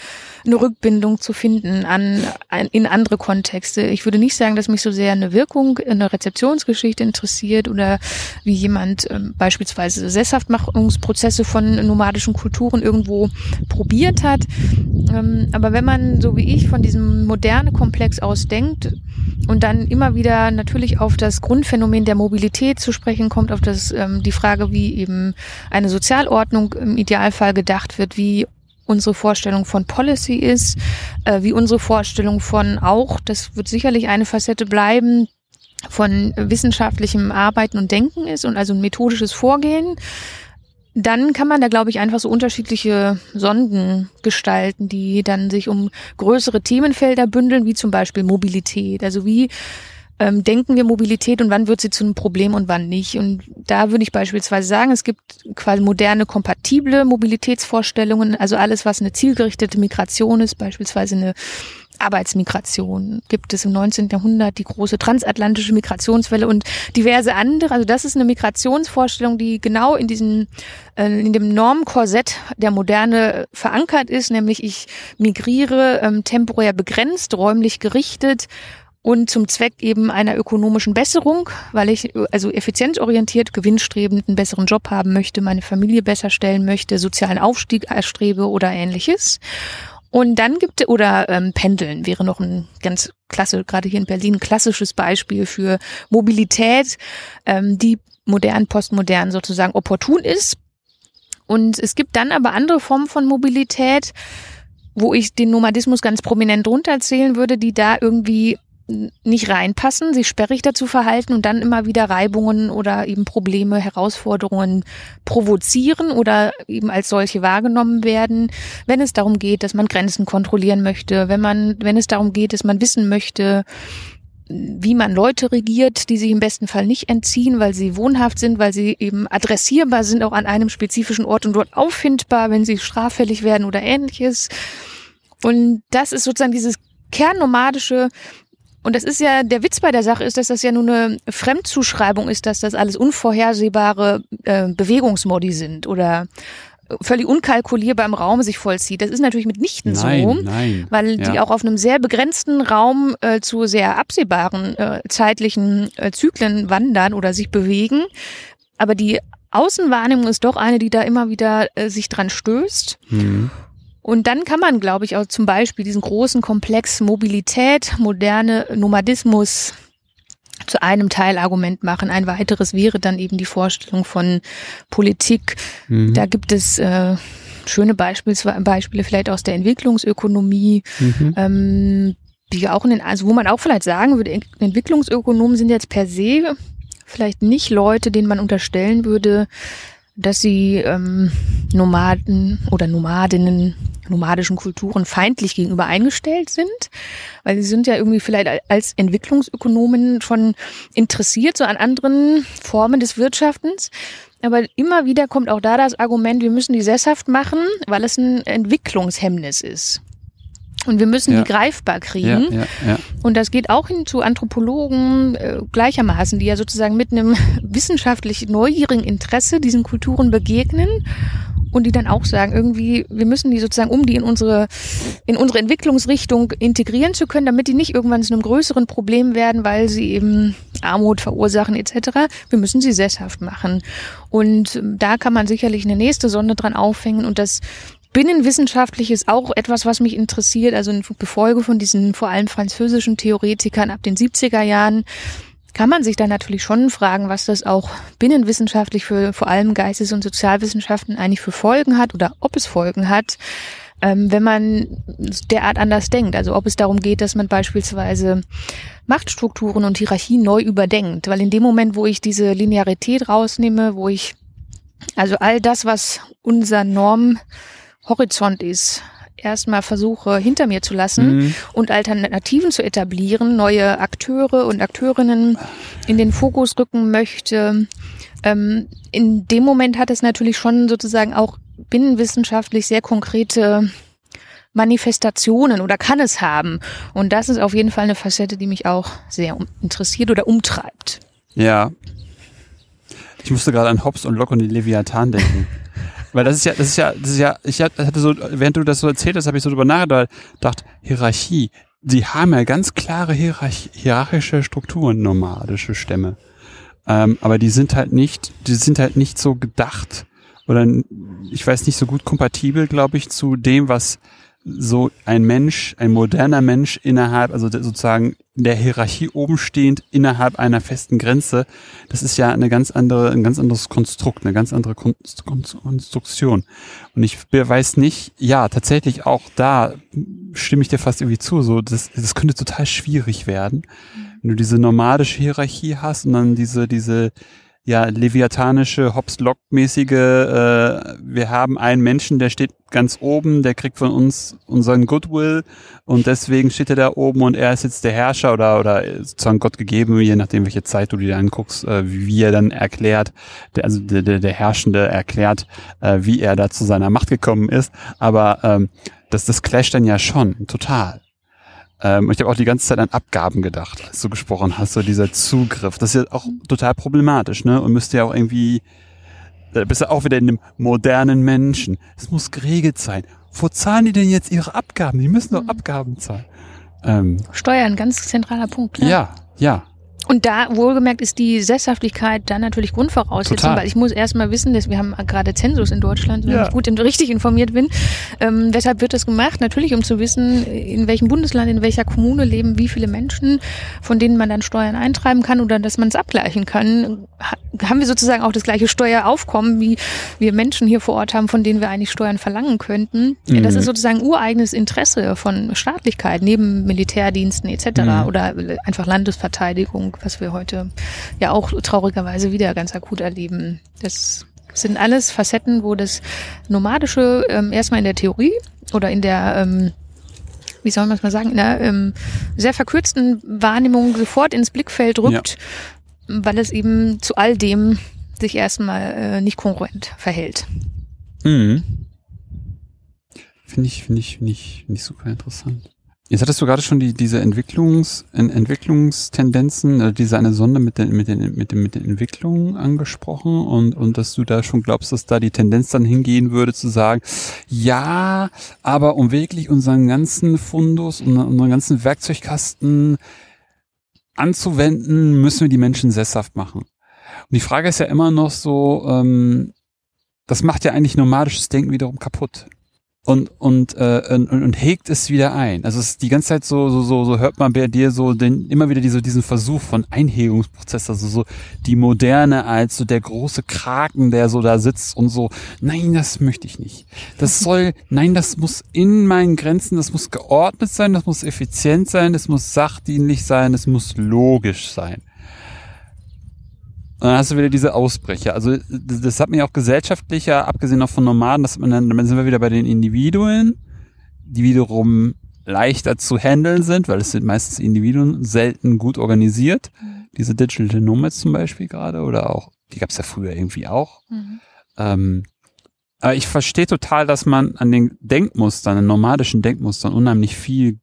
eine Rückbindung zu finden an, an, in andere Kontexte. Ich würde nicht sagen, dass mich so sehr eine Wirkung, eine Rezeptionsgeschichte interessiert oder wie jemand ähm, beispielsweise Sesshaftmachungsprozesse von nomadischen Kulturen irgendwo probiert hat. Ähm, aber wenn man, so wie ich, von diesem moderne Komplex aus denkt und dann immer wieder natürlich auf das Grundphänomen der Mobilität zu sprechen kommt, auf das, ähm, die Frage, wie eben eine Sozialordnung im Idealfall gedacht wird, wie unsere Vorstellung von Policy ist, äh, wie unsere Vorstellung von auch, das wird sicherlich eine Facette bleiben, von wissenschaftlichem Arbeiten und Denken ist und also ein methodisches Vorgehen, dann kann man da, glaube ich, einfach so unterschiedliche Sonden gestalten, die dann sich um größere Themenfelder bündeln, wie zum Beispiel Mobilität. Also wie ähm, denken wir Mobilität und wann wird sie zu einem Problem und wann nicht. Und da würde ich beispielsweise sagen, es gibt quasi moderne, kompatible Mobilitätsvorstellungen, also alles, was eine zielgerichtete Migration ist, beispielsweise eine Arbeitsmigration gibt es im 19. Jahrhundert die große transatlantische Migrationswelle und diverse andere. Also das ist eine Migrationsvorstellung, die genau in diesem äh, in dem Normkorsett der Moderne verankert ist, nämlich ich migriere ähm, temporär begrenzt, räumlich gerichtet und zum Zweck eben einer ökonomischen Besserung, weil ich also effizienzorientiert, gewinnstrebend einen besseren Job haben möchte, meine Familie besser stellen möchte, sozialen Aufstieg erstrebe oder ähnliches. Und dann gibt es, oder ähm, Pendeln wäre noch ein ganz klasse, gerade hier in Berlin, klassisches Beispiel für Mobilität, ähm, die modern, postmodern sozusagen opportun ist. Und es gibt dann aber andere Formen von Mobilität, wo ich den Nomadismus ganz prominent drunter zählen würde, die da irgendwie nicht reinpassen, sich sperrig dazu verhalten und dann immer wieder Reibungen oder eben Probleme, Herausforderungen provozieren oder eben als solche wahrgenommen werden, wenn es darum geht, dass man Grenzen kontrollieren möchte, wenn man, wenn es darum geht, dass man wissen möchte, wie man Leute regiert, die sich im besten Fall nicht entziehen, weil sie wohnhaft sind, weil sie eben adressierbar sind, auch an einem spezifischen Ort und dort auffindbar, wenn sie straffällig werden oder ähnliches. Und das ist sozusagen dieses kernnomadische und das ist ja, der Witz bei der Sache ist, dass das ja nur eine Fremdzuschreibung ist, dass das alles unvorhersehbare äh, Bewegungsmodi sind oder völlig unkalkulierbar im Raum sich vollzieht. Das ist natürlich mitnichten nein, so, nein. weil ja. die auch auf einem sehr begrenzten Raum äh, zu sehr absehbaren äh, zeitlichen äh, Zyklen wandern oder sich bewegen. Aber die Außenwahrnehmung ist doch eine, die da immer wieder äh, sich dran stößt. Mhm. Und dann kann man, glaube ich, auch zum Beispiel diesen großen Komplex Mobilität, moderne Nomadismus zu einem Teilargument machen. Ein weiteres wäre dann eben die Vorstellung von Politik. Mhm. Da gibt es äh, schöne Beispiele, Beispiele vielleicht aus der Entwicklungsökonomie, mhm. ähm, die auch in den, also wo man auch vielleicht sagen würde, Entwicklungsökonomen sind jetzt per se vielleicht nicht Leute, denen man unterstellen würde, dass sie ähm, Nomaden oder Nomadinnen, nomadischen Kulturen feindlich gegenüber eingestellt sind, weil sie sind ja irgendwie vielleicht als Entwicklungsökonomen schon interessiert so an anderen Formen des Wirtschaftens. Aber immer wieder kommt auch da das Argument, wir müssen die sesshaft machen, weil es ein Entwicklungshemmnis ist. Und wir müssen ja. die greifbar kriegen. Ja, ja, und das geht auch hin zu Anthropologen äh, gleichermaßen, die ja sozusagen mit einem wissenschaftlich neugierigen Interesse diesen Kulturen begegnen und die dann auch sagen, irgendwie, wir müssen die sozusagen, um die in unsere, in unsere Entwicklungsrichtung integrieren zu können, damit die nicht irgendwann zu einem größeren Problem werden, weil sie eben Armut verursachen etc. Wir müssen sie sesshaft machen. Und ähm, da kann man sicherlich eine nächste Sonde dran aufhängen und das Binnenwissenschaftlich ist auch etwas, was mich interessiert, also in Befolge von diesen vor allem französischen Theoretikern ab den 70er Jahren kann man sich dann natürlich schon fragen, was das auch binnenwissenschaftlich für vor allem Geistes- und Sozialwissenschaften eigentlich für Folgen hat oder ob es Folgen hat, ähm, wenn man derart anders denkt. Also ob es darum geht, dass man beispielsweise Machtstrukturen und Hierarchien neu überdenkt. Weil in dem Moment, wo ich diese Linearität rausnehme, wo ich also all das, was unser Normhorizont ist, erstmal versuche hinter mir zu lassen mhm. und Alternativen zu etablieren, neue Akteure und Akteurinnen in den Fokus rücken möchte. Ähm, in dem Moment hat es natürlich schon sozusagen auch binnenwissenschaftlich sehr konkrete Manifestationen oder kann es haben. Und das ist auf jeden Fall eine Facette, die mich auch sehr interessiert oder umtreibt. Ja. Ich musste gerade an Hobbes und Locke und die Leviathan denken. Weil das ist ja, das ist ja, das ist ja, ich hatte so, während du das so erzählt hast, habe ich so drüber nachgedacht, Hierarchie. Die haben ja ganz klare Hierarch hierarchische Strukturen, nomadische Stämme. Ähm, aber die sind halt nicht, die sind halt nicht so gedacht oder ich weiß nicht so gut kompatibel, glaube ich, zu dem, was so ein Mensch, ein moderner Mensch innerhalb, also sozusagen der Hierarchie oben stehend innerhalb einer festen Grenze, das ist ja eine ganz andere, ein ganz anderes Konstrukt, eine ganz andere Konstruktion. Und ich weiß nicht, ja, tatsächlich auch da stimme ich dir fast irgendwie zu, so, das, das könnte total schwierig werden, wenn du diese nomadische Hierarchie hast und dann diese, diese, ja, leviathanische, Hobbs-Lock-mäßige, äh, wir haben einen Menschen, der steht ganz oben, der kriegt von uns unseren Goodwill und deswegen steht er da oben und er ist jetzt der Herrscher oder, oder sozusagen Gott gegeben, je nachdem, welche Zeit du dir anguckst, äh, wie er dann erklärt, der, also der, der, der Herrschende erklärt, äh, wie er da zu seiner Macht gekommen ist, aber ähm, das, das clasht dann ja schon, total. Ähm, ich habe auch die ganze Zeit an Abgaben gedacht, als du gesprochen hast, so dieser Zugriff. Das ist ja auch total problematisch, ne? Und müsste ja auch irgendwie, da bist du auch wieder in einem modernen Menschen. Es muss geregelt sein. Wo zahlen die denn jetzt ihre Abgaben? Die müssen doch mhm. Abgaben zahlen. Ähm, Steuern, ganz zentraler Punkt. Klar. Ja, ja. Und da wohlgemerkt ist die Sesshaftigkeit dann natürlich Grundvoraussetzung, Total. weil ich muss erstmal wissen, dass wir haben gerade Zensus in Deutschland, wenn ja. ich gut und richtig informiert bin. Ähm, deshalb wird das gemacht, natürlich um zu wissen, in welchem Bundesland, in welcher Kommune leben wie viele Menschen, von denen man dann Steuern eintreiben kann oder dass man es abgleichen kann. Ha haben wir sozusagen auch das gleiche Steueraufkommen, wie wir Menschen hier vor Ort haben, von denen wir eigentlich Steuern verlangen könnten. Mhm. Das ist sozusagen ureigenes Interesse von Staatlichkeit, neben Militärdiensten etc. Mhm. oder einfach Landesverteidigung was wir heute ja auch traurigerweise wieder ganz akut erleben. Das sind alles Facetten, wo das Nomadische ähm, erstmal in der Theorie oder in der ähm, wie soll man es mal sagen, in der ähm, sehr verkürzten Wahrnehmung sofort ins Blickfeld rückt, ja. weil es eben zu all dem sich erstmal äh, nicht kongruent verhält. Mhm. Finde ich, finde ich, finde ich, finde ich super interessant. Jetzt hattest du gerade schon die, diese Entwicklungs, Entwicklungstendenzen, äh, diese eine Sonde mit den, mit den, mit den, mit den Entwicklungen angesprochen und, und dass du da schon glaubst, dass da die Tendenz dann hingehen würde zu sagen, ja, aber um wirklich unseren ganzen Fundus, unseren ganzen Werkzeugkasten anzuwenden, müssen wir die Menschen sesshaft machen. Und die Frage ist ja immer noch so, ähm, das macht ja eigentlich nomadisches Denken wiederum kaputt und und, äh, und und hegt es wieder ein. Also es ist die ganze Zeit so so so, so hört man bei dir so den immer wieder diese diesen Versuch von Einhegungsprozess, also so die Moderne als so der große Kraken, der so da sitzt und so nein, das möchte ich nicht. Das soll nein, das muss in meinen Grenzen, das muss geordnet sein, das muss effizient sein, das muss sachdienlich sein, es muss logisch sein. Und dann hast du wieder diese Ausbrecher. Also das hat mir auch gesellschaftlicher, abgesehen auch von Nomaden, dass man dann, dann sind wir wieder bei den Individuen, die wiederum leichter zu handeln sind, weil es sind meistens Individuen, selten gut organisiert. Mhm. Diese Digital Nomads zum Beispiel gerade oder auch, die gab es ja früher irgendwie auch. Mhm. Ähm, aber ich verstehe total, dass man an den Denkmustern, an nomadischen Denkmustern unheimlich viel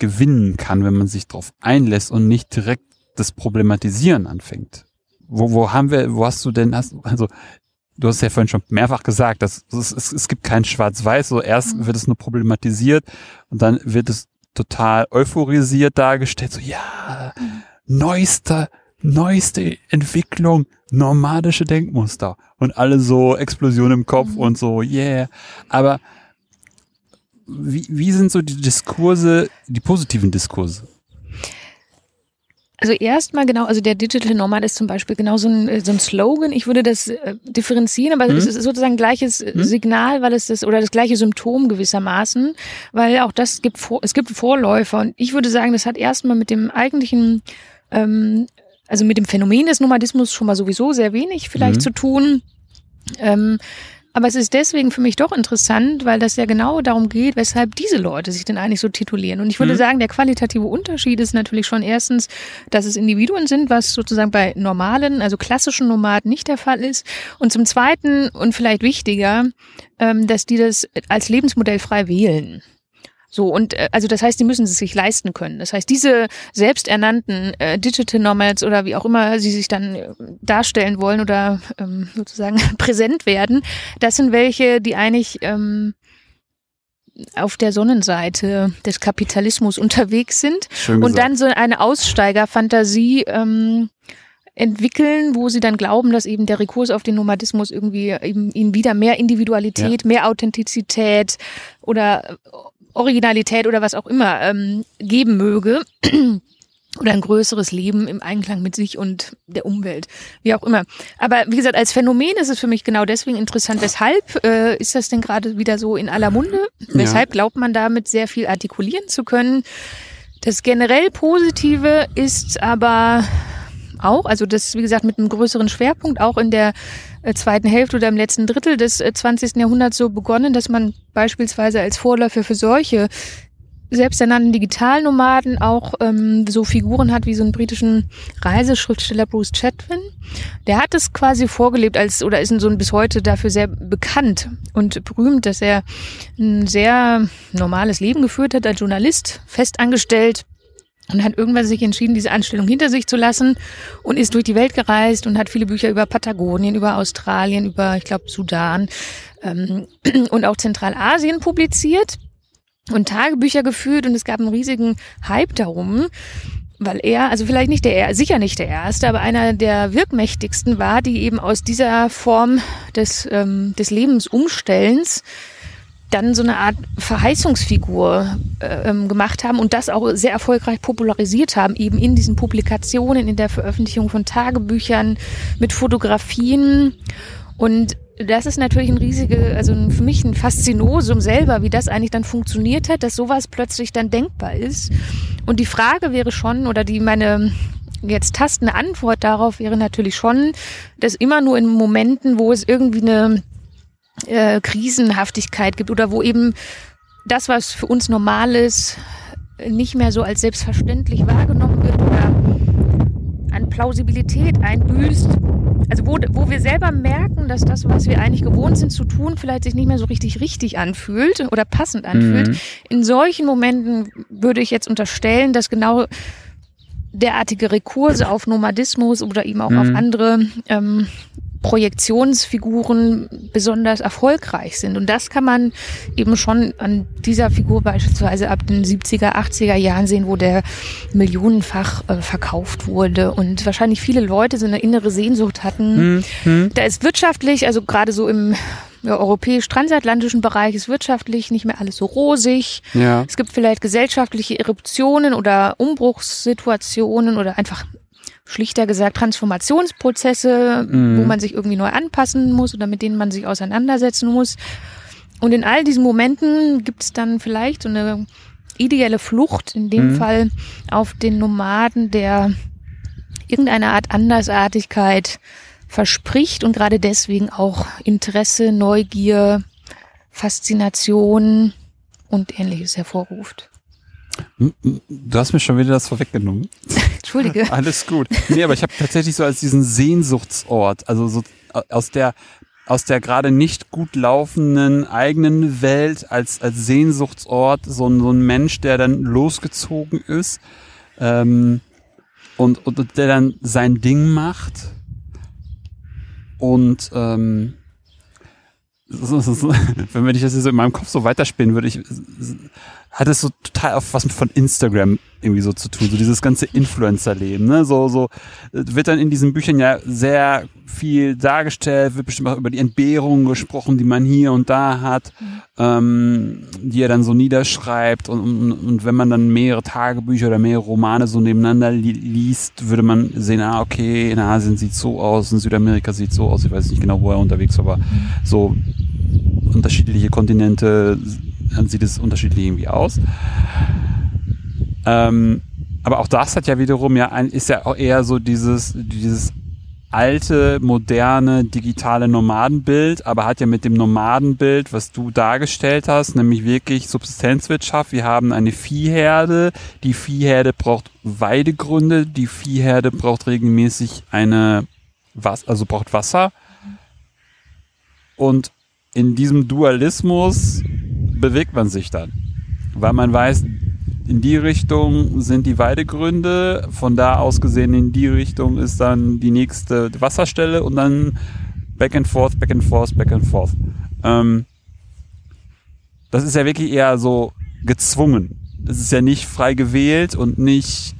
gewinnen kann, wenn man sich darauf einlässt und nicht direkt das Problematisieren anfängt wo, wo haben wir, wo hast du denn, hast, also du hast ja vorhin schon mehrfach gesagt, dass es, es, es gibt kein Schwarz-Weiß, so erst mhm. wird es nur problematisiert und dann wird es total euphorisiert dargestellt, so ja, mhm. neuester, neueste Entwicklung, nomadische Denkmuster und alle so Explosion im Kopf mhm. und so, yeah. Aber wie, wie sind so die Diskurse, die positiven Diskurse? Also erstmal genau, also der Digital Nomad ist zum Beispiel genau so ein, äh, so ein Slogan. Ich würde das äh, differenzieren, aber mhm. es ist sozusagen gleiches mhm. Signal, weil es das oder das gleiche Symptom gewissermaßen, weil auch das gibt vor, es gibt Vorläufer und ich würde sagen, das hat erstmal mit dem eigentlichen ähm, also mit dem Phänomen des Nomadismus schon mal sowieso sehr wenig vielleicht mhm. zu tun. Ähm, aber es ist deswegen für mich doch interessant, weil das ja genau darum geht, weshalb diese Leute sich denn eigentlich so titulieren. Und ich würde mhm. sagen, der qualitative Unterschied ist natürlich schon erstens, dass es Individuen sind, was sozusagen bei normalen, also klassischen Nomaden nicht der Fall ist. Und zum Zweiten und vielleicht wichtiger, ähm, dass die das als Lebensmodell frei wählen. So, und äh, also das heißt, die müssen es sich leisten können. Das heißt, diese selbsternannten äh, Digital Nomads oder wie auch immer sie sich dann äh, darstellen wollen oder ähm, sozusagen präsent werden, das sind welche, die eigentlich ähm, auf der Sonnenseite des Kapitalismus unterwegs sind und dann so eine Aussteigerfantasie ähm, entwickeln, wo sie dann glauben, dass eben der Rekurs auf den Nomadismus irgendwie eben ihnen wieder mehr Individualität, ja. mehr Authentizität oder Originalität oder was auch immer ähm, geben möge. oder ein größeres Leben im Einklang mit sich und der Umwelt, wie auch immer. Aber wie gesagt, als Phänomen ist es für mich genau deswegen interessant. Weshalb äh, ist das denn gerade wieder so in aller Munde? Weshalb ja. glaubt man damit sehr viel artikulieren zu können? Das generell Positive ist aber auch, also das, wie gesagt, mit einem größeren Schwerpunkt auch in der zweiten Hälfte oder im letzten Drittel des 20. Äh, Jahrhunderts so begonnen, dass man beispielsweise als Vorläufer für solche selbsternannten Digitalnomaden auch ähm, so Figuren hat wie so einen britischen Reiseschriftsteller Bruce Chatwin. Der hat es quasi vorgelebt als oder ist so ein bis heute dafür sehr bekannt und berühmt, dass er ein sehr normales Leben geführt hat als Journalist, festangestellt und hat irgendwann sich entschieden, diese Anstellung hinter sich zu lassen und ist durch die Welt gereist und hat viele Bücher über Patagonien, über Australien, über, ich glaube, Sudan ähm, und auch Zentralasien publiziert und Tagebücher geführt. Und es gab einen riesigen Hype darum, weil er, also vielleicht nicht der, sicher nicht der erste, aber einer der wirkmächtigsten war, die eben aus dieser Form des, ähm, des Lebensumstellens dann so eine Art Verheißungsfigur äh, ähm, gemacht haben und das auch sehr erfolgreich popularisiert haben, eben in diesen Publikationen, in der Veröffentlichung von Tagebüchern mit Fotografien. Und das ist natürlich ein riesige, also für mich ein Faszinosum selber, wie das eigentlich dann funktioniert hat, dass sowas plötzlich dann denkbar ist. Und die Frage wäre schon, oder die meine jetzt tastende Antwort darauf wäre natürlich schon, dass immer nur in Momenten, wo es irgendwie eine äh, Krisenhaftigkeit gibt oder wo eben das, was für uns normal ist, nicht mehr so als selbstverständlich wahrgenommen wird oder an Plausibilität einbüßt. Also wo, wo wir selber merken, dass das, was wir eigentlich gewohnt sind zu tun, vielleicht sich nicht mehr so richtig richtig anfühlt oder passend anfühlt. Mhm. In solchen Momenten würde ich jetzt unterstellen, dass genau derartige Rekurse auf Nomadismus oder eben auch mhm. auf andere ähm, Projektionsfiguren besonders erfolgreich sind. Und das kann man eben schon an dieser Figur beispielsweise ab den 70er, 80er Jahren sehen, wo der millionenfach äh, verkauft wurde und wahrscheinlich viele Leute so eine innere Sehnsucht hatten. Mhm. Da ist wirtschaftlich, also gerade so im ja, europäisch-transatlantischen Bereich ist wirtschaftlich nicht mehr alles so rosig. Ja. Es gibt vielleicht gesellschaftliche Eruptionen oder Umbruchssituationen oder einfach schlichter gesagt Transformationsprozesse, mhm. wo man sich irgendwie neu anpassen muss oder mit denen man sich auseinandersetzen muss. Und in all diesen Momenten gibt es dann vielleicht so eine ideelle Flucht, in dem mhm. Fall auf den Nomaden, der irgendeine Art Andersartigkeit verspricht und gerade deswegen auch Interesse, Neugier, Faszination und ähnliches hervorruft. Du hast mir schon wieder das vorweggenommen. Entschuldige. Alles gut. Nee, aber ich habe tatsächlich so als diesen Sehnsuchtsort, also so aus der aus der gerade nicht gut laufenden eigenen Welt als, als Sehnsuchtsort so ein, so ein Mensch, der dann losgezogen ist ähm, und, und der dann sein Ding macht und ähm, wenn ich das so in meinem Kopf so weiterspinnen würde, ich, hat es so total auf was von Instagram irgendwie so zu tun, so dieses ganze Influencer-Leben, ne? So, so äh, wird dann in diesen Büchern ja sehr viel dargestellt, wird bestimmt auch über die Entbehrungen gesprochen, die man hier und da hat, mhm. ähm, die er dann so niederschreibt und, und, und wenn man dann mehrere Tagebücher oder mehrere Romane so nebeneinander li liest, würde man sehen, ah, okay, in Asien sieht so aus, in Südamerika sieht so aus, ich weiß nicht genau, wo er unterwegs war, aber mhm. so unterschiedliche Kontinente sieht es unterschiedlich irgendwie aus. Ähm, aber auch das hat ja wiederum ja ein, ist ja auch eher so dieses, dieses alte, moderne, digitale Nomadenbild, aber hat ja mit dem Nomadenbild, was du dargestellt hast, nämlich wirklich Subsistenzwirtschaft. Wir haben eine Viehherde. Die Viehherde braucht Weidegründe. Die Viehherde braucht regelmäßig eine, was, also braucht Wasser. Und in diesem Dualismus bewegt man sich dann, weil man weiß, in die Richtung sind die Weidegründe, von da aus gesehen in die Richtung ist dann die nächste Wasserstelle und dann back and forth, back and forth, back and forth. Ähm, das ist ja wirklich eher so gezwungen. Das ist ja nicht frei gewählt und nicht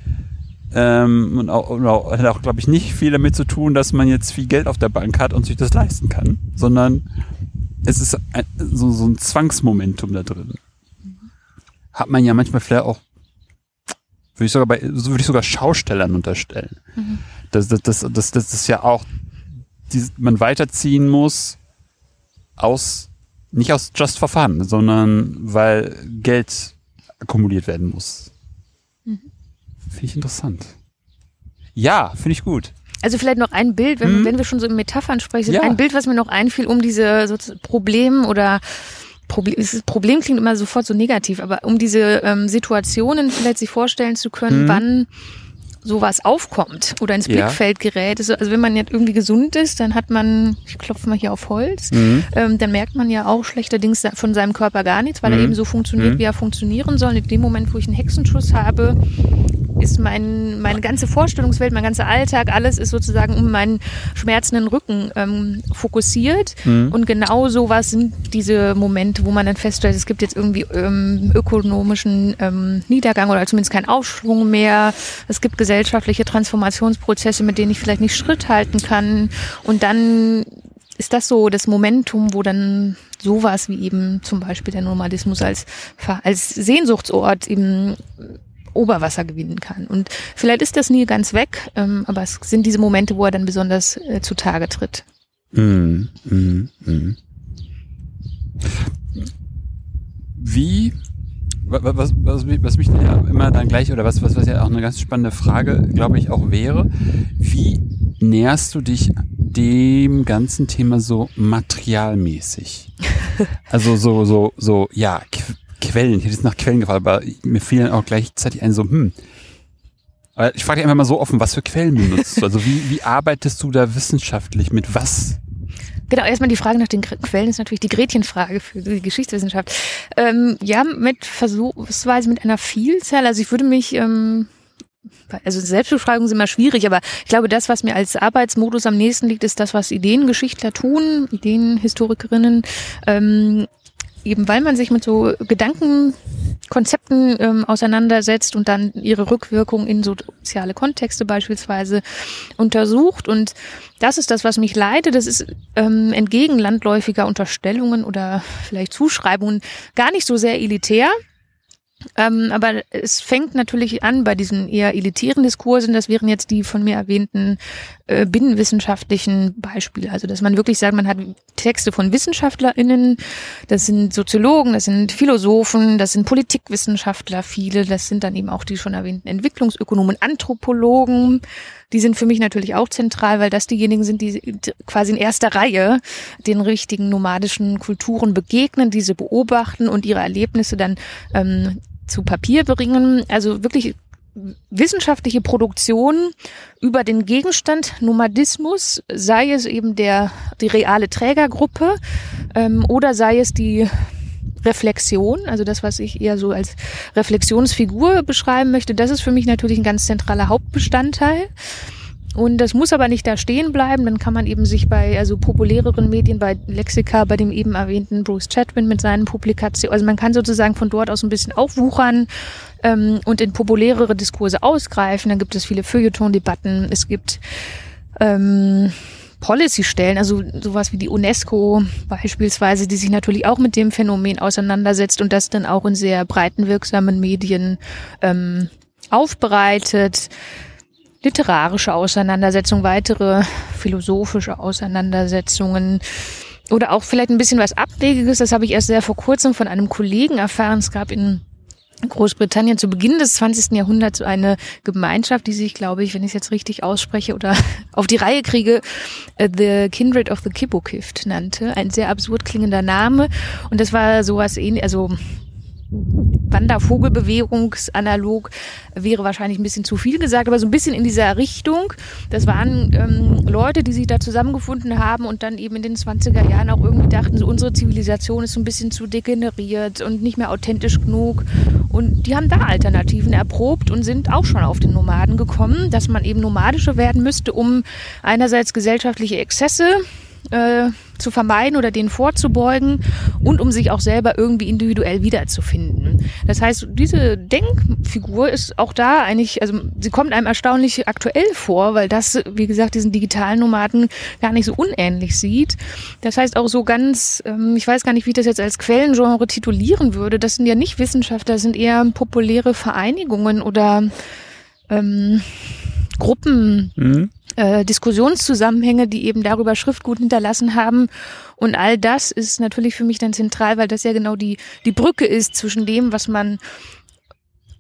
ähm, und auch, auch, auch, glaube ich, nicht viel damit zu tun, dass man jetzt viel Geld auf der Bank hat und sich das leisten kann, sondern es ist ein, so, so ein Zwangsmomentum da drin. Hat man ja manchmal vielleicht auch, würde ich sogar bei, würde ich sogar Schaustellern unterstellen. Mhm. Das, das, das, das, das ist ja auch, die, man weiterziehen muss aus, nicht aus Just for Fun, sondern weil Geld akkumuliert werden muss. Mhm. Finde ich interessant. Ja, finde ich gut. Also vielleicht noch ein Bild, wenn, mhm. wenn wir schon so in Metaphern sprechen, ja. ein Bild, was mir noch einfiel, um diese so Problem oder Problem, das Problem klingt immer sofort so negativ, aber um diese ähm, Situationen vielleicht sich vorstellen zu können, mhm. wann sowas aufkommt oder ins Blickfeld gerät. Also, also wenn man jetzt irgendwie gesund ist, dann hat man, ich klopfe mal hier auf Holz, mhm. ähm, dann merkt man ja auch schlechterdings von seinem Körper gar nichts, weil mhm. er eben so funktioniert, mhm. wie er funktionieren soll. in dem Moment, wo ich einen Hexenschuss habe, ist mein, meine ganze Vorstellungswelt, mein ganzer Alltag, alles ist sozusagen um meinen schmerzenden Rücken ähm, fokussiert. Mhm. Und genau sowas sind diese Momente, wo man dann feststellt, es gibt jetzt irgendwie ähm, ökonomischen ähm, Niedergang oder zumindest keinen Aufschwung mehr. Es gibt gesellschaftliche Transformationsprozesse, mit denen ich vielleicht nicht Schritt halten kann. Und dann ist das so das Momentum, wo dann sowas wie eben zum Beispiel der Nomadismus als, als Sehnsuchtsort eben Oberwasser gewinnen kann. Und vielleicht ist das nie ganz weg, ähm, aber es sind diese Momente, wo er dann besonders äh, zutage tritt. Mm, mm, mm. Wie, was, was, was mich ja immer dann gleich, oder was, was, was ja auch eine ganz spannende Frage, glaube ich, auch wäre, wie näherst du dich dem ganzen Thema so materialmäßig? Also so, so, so, ja, Quellen, ich hätte jetzt nach Quellen gefragt, aber mir fielen auch gleichzeitig ein so, hm. Ich frage dich einfach mal so offen, was für Quellen benutzt du? Also wie, wie arbeitest du da wissenschaftlich? Mit was? Genau, erstmal die Frage nach den Quellen ist natürlich die Gretchenfrage für die Geschichtswissenschaft. Ähm, ja, mit versuchsweise mit einer Vielzahl. Also ich würde mich, ähm, also Selbstbeschreibungen sind immer schwierig, aber ich glaube, das, was mir als Arbeitsmodus am nächsten liegt, ist das, was Ideengeschichtler tun, Ideenhistorikerinnen. Ähm, eben weil man sich mit so Gedankenkonzepten ähm, auseinandersetzt und dann ihre Rückwirkung in soziale Kontexte beispielsweise untersucht. Und das ist das, was mich leitet. Das ist ähm, entgegen landläufiger Unterstellungen oder vielleicht Zuschreibungen gar nicht so sehr elitär, ähm, aber es fängt natürlich an bei diesen eher elitären Diskursen. Das wären jetzt die von mir erwähnten äh, binnenwissenschaftlichen Beispiele. Also, dass man wirklich sagt, man hat Texte von WissenschaftlerInnen, das sind Soziologen, das sind Philosophen, das sind Politikwissenschaftler, viele. Das sind dann eben auch die schon erwähnten Entwicklungsökonomen, Anthropologen. Die sind für mich natürlich auch zentral, weil das diejenigen sind, die quasi in erster Reihe den richtigen nomadischen Kulturen begegnen, diese beobachten und ihre Erlebnisse dann ähm, zu Papier bringen. Also wirklich wissenschaftliche Produktion über den Gegenstand Nomadismus, sei es eben der, die reale Trägergruppe ähm, oder sei es die Reflexion, also das, was ich eher so als Reflexionsfigur beschreiben möchte, das ist für mich natürlich ein ganz zentraler Hauptbestandteil. Und das muss aber nicht da stehen bleiben. Dann kann man eben sich bei also populäreren Medien, bei Lexika, bei dem eben erwähnten Bruce Chatwin mit seinen Publikationen, also man kann sozusagen von dort aus ein bisschen aufwuchern ähm, und in populärere Diskurse ausgreifen. Dann gibt es viele Feuilleton-Debatten. Es gibt ähm, Policy-Stellen, also sowas wie die UNESCO beispielsweise, die sich natürlich auch mit dem Phänomen auseinandersetzt und das dann auch in sehr breiten wirksamen Medien ähm, aufbereitet literarische Auseinandersetzungen, weitere philosophische Auseinandersetzungen oder auch vielleicht ein bisschen was Abwegiges. Das habe ich erst sehr vor kurzem von einem Kollegen erfahren. Es gab in Großbritannien zu Beginn des 20. Jahrhunderts eine Gemeinschaft, die sich, glaube ich, wenn ich es jetzt richtig ausspreche oder auf die Reihe kriege, uh, The Kindred of the Kibbukift nannte. Ein sehr absurd klingender Name. Und das war sowas ähnlich, also Wandervogelbewegungsanalog wäre wahrscheinlich ein bisschen zu viel gesagt, aber so ein bisschen in dieser Richtung. Das waren ähm, Leute, die sich da zusammengefunden haben und dann eben in den 20er Jahren auch irgendwie dachten, so unsere Zivilisation ist so ein bisschen zu degeneriert und nicht mehr authentisch genug. Und die haben da Alternativen erprobt und sind auch schon auf den Nomaden gekommen, dass man eben nomadischer werden müsste, um einerseits gesellschaftliche Exzesse äh, zu vermeiden oder denen vorzubeugen und um sich auch selber irgendwie individuell wiederzufinden. Das heißt, diese Denkfigur ist auch da eigentlich, also sie kommt einem erstaunlich aktuell vor, weil das, wie gesagt, diesen digitalen Nomaden gar nicht so unähnlich sieht. Das heißt auch so ganz, ähm, ich weiß gar nicht, wie ich das jetzt als Quellengenre titulieren würde, das sind ja nicht Wissenschaftler, das sind eher populäre Vereinigungen oder ähm, Gruppen. Mhm äh, Diskussionszusammenhänge, die eben darüber Schriftgut hinterlassen haben. Und all das ist natürlich für mich dann zentral, weil das ja genau die, die Brücke ist zwischen dem, was man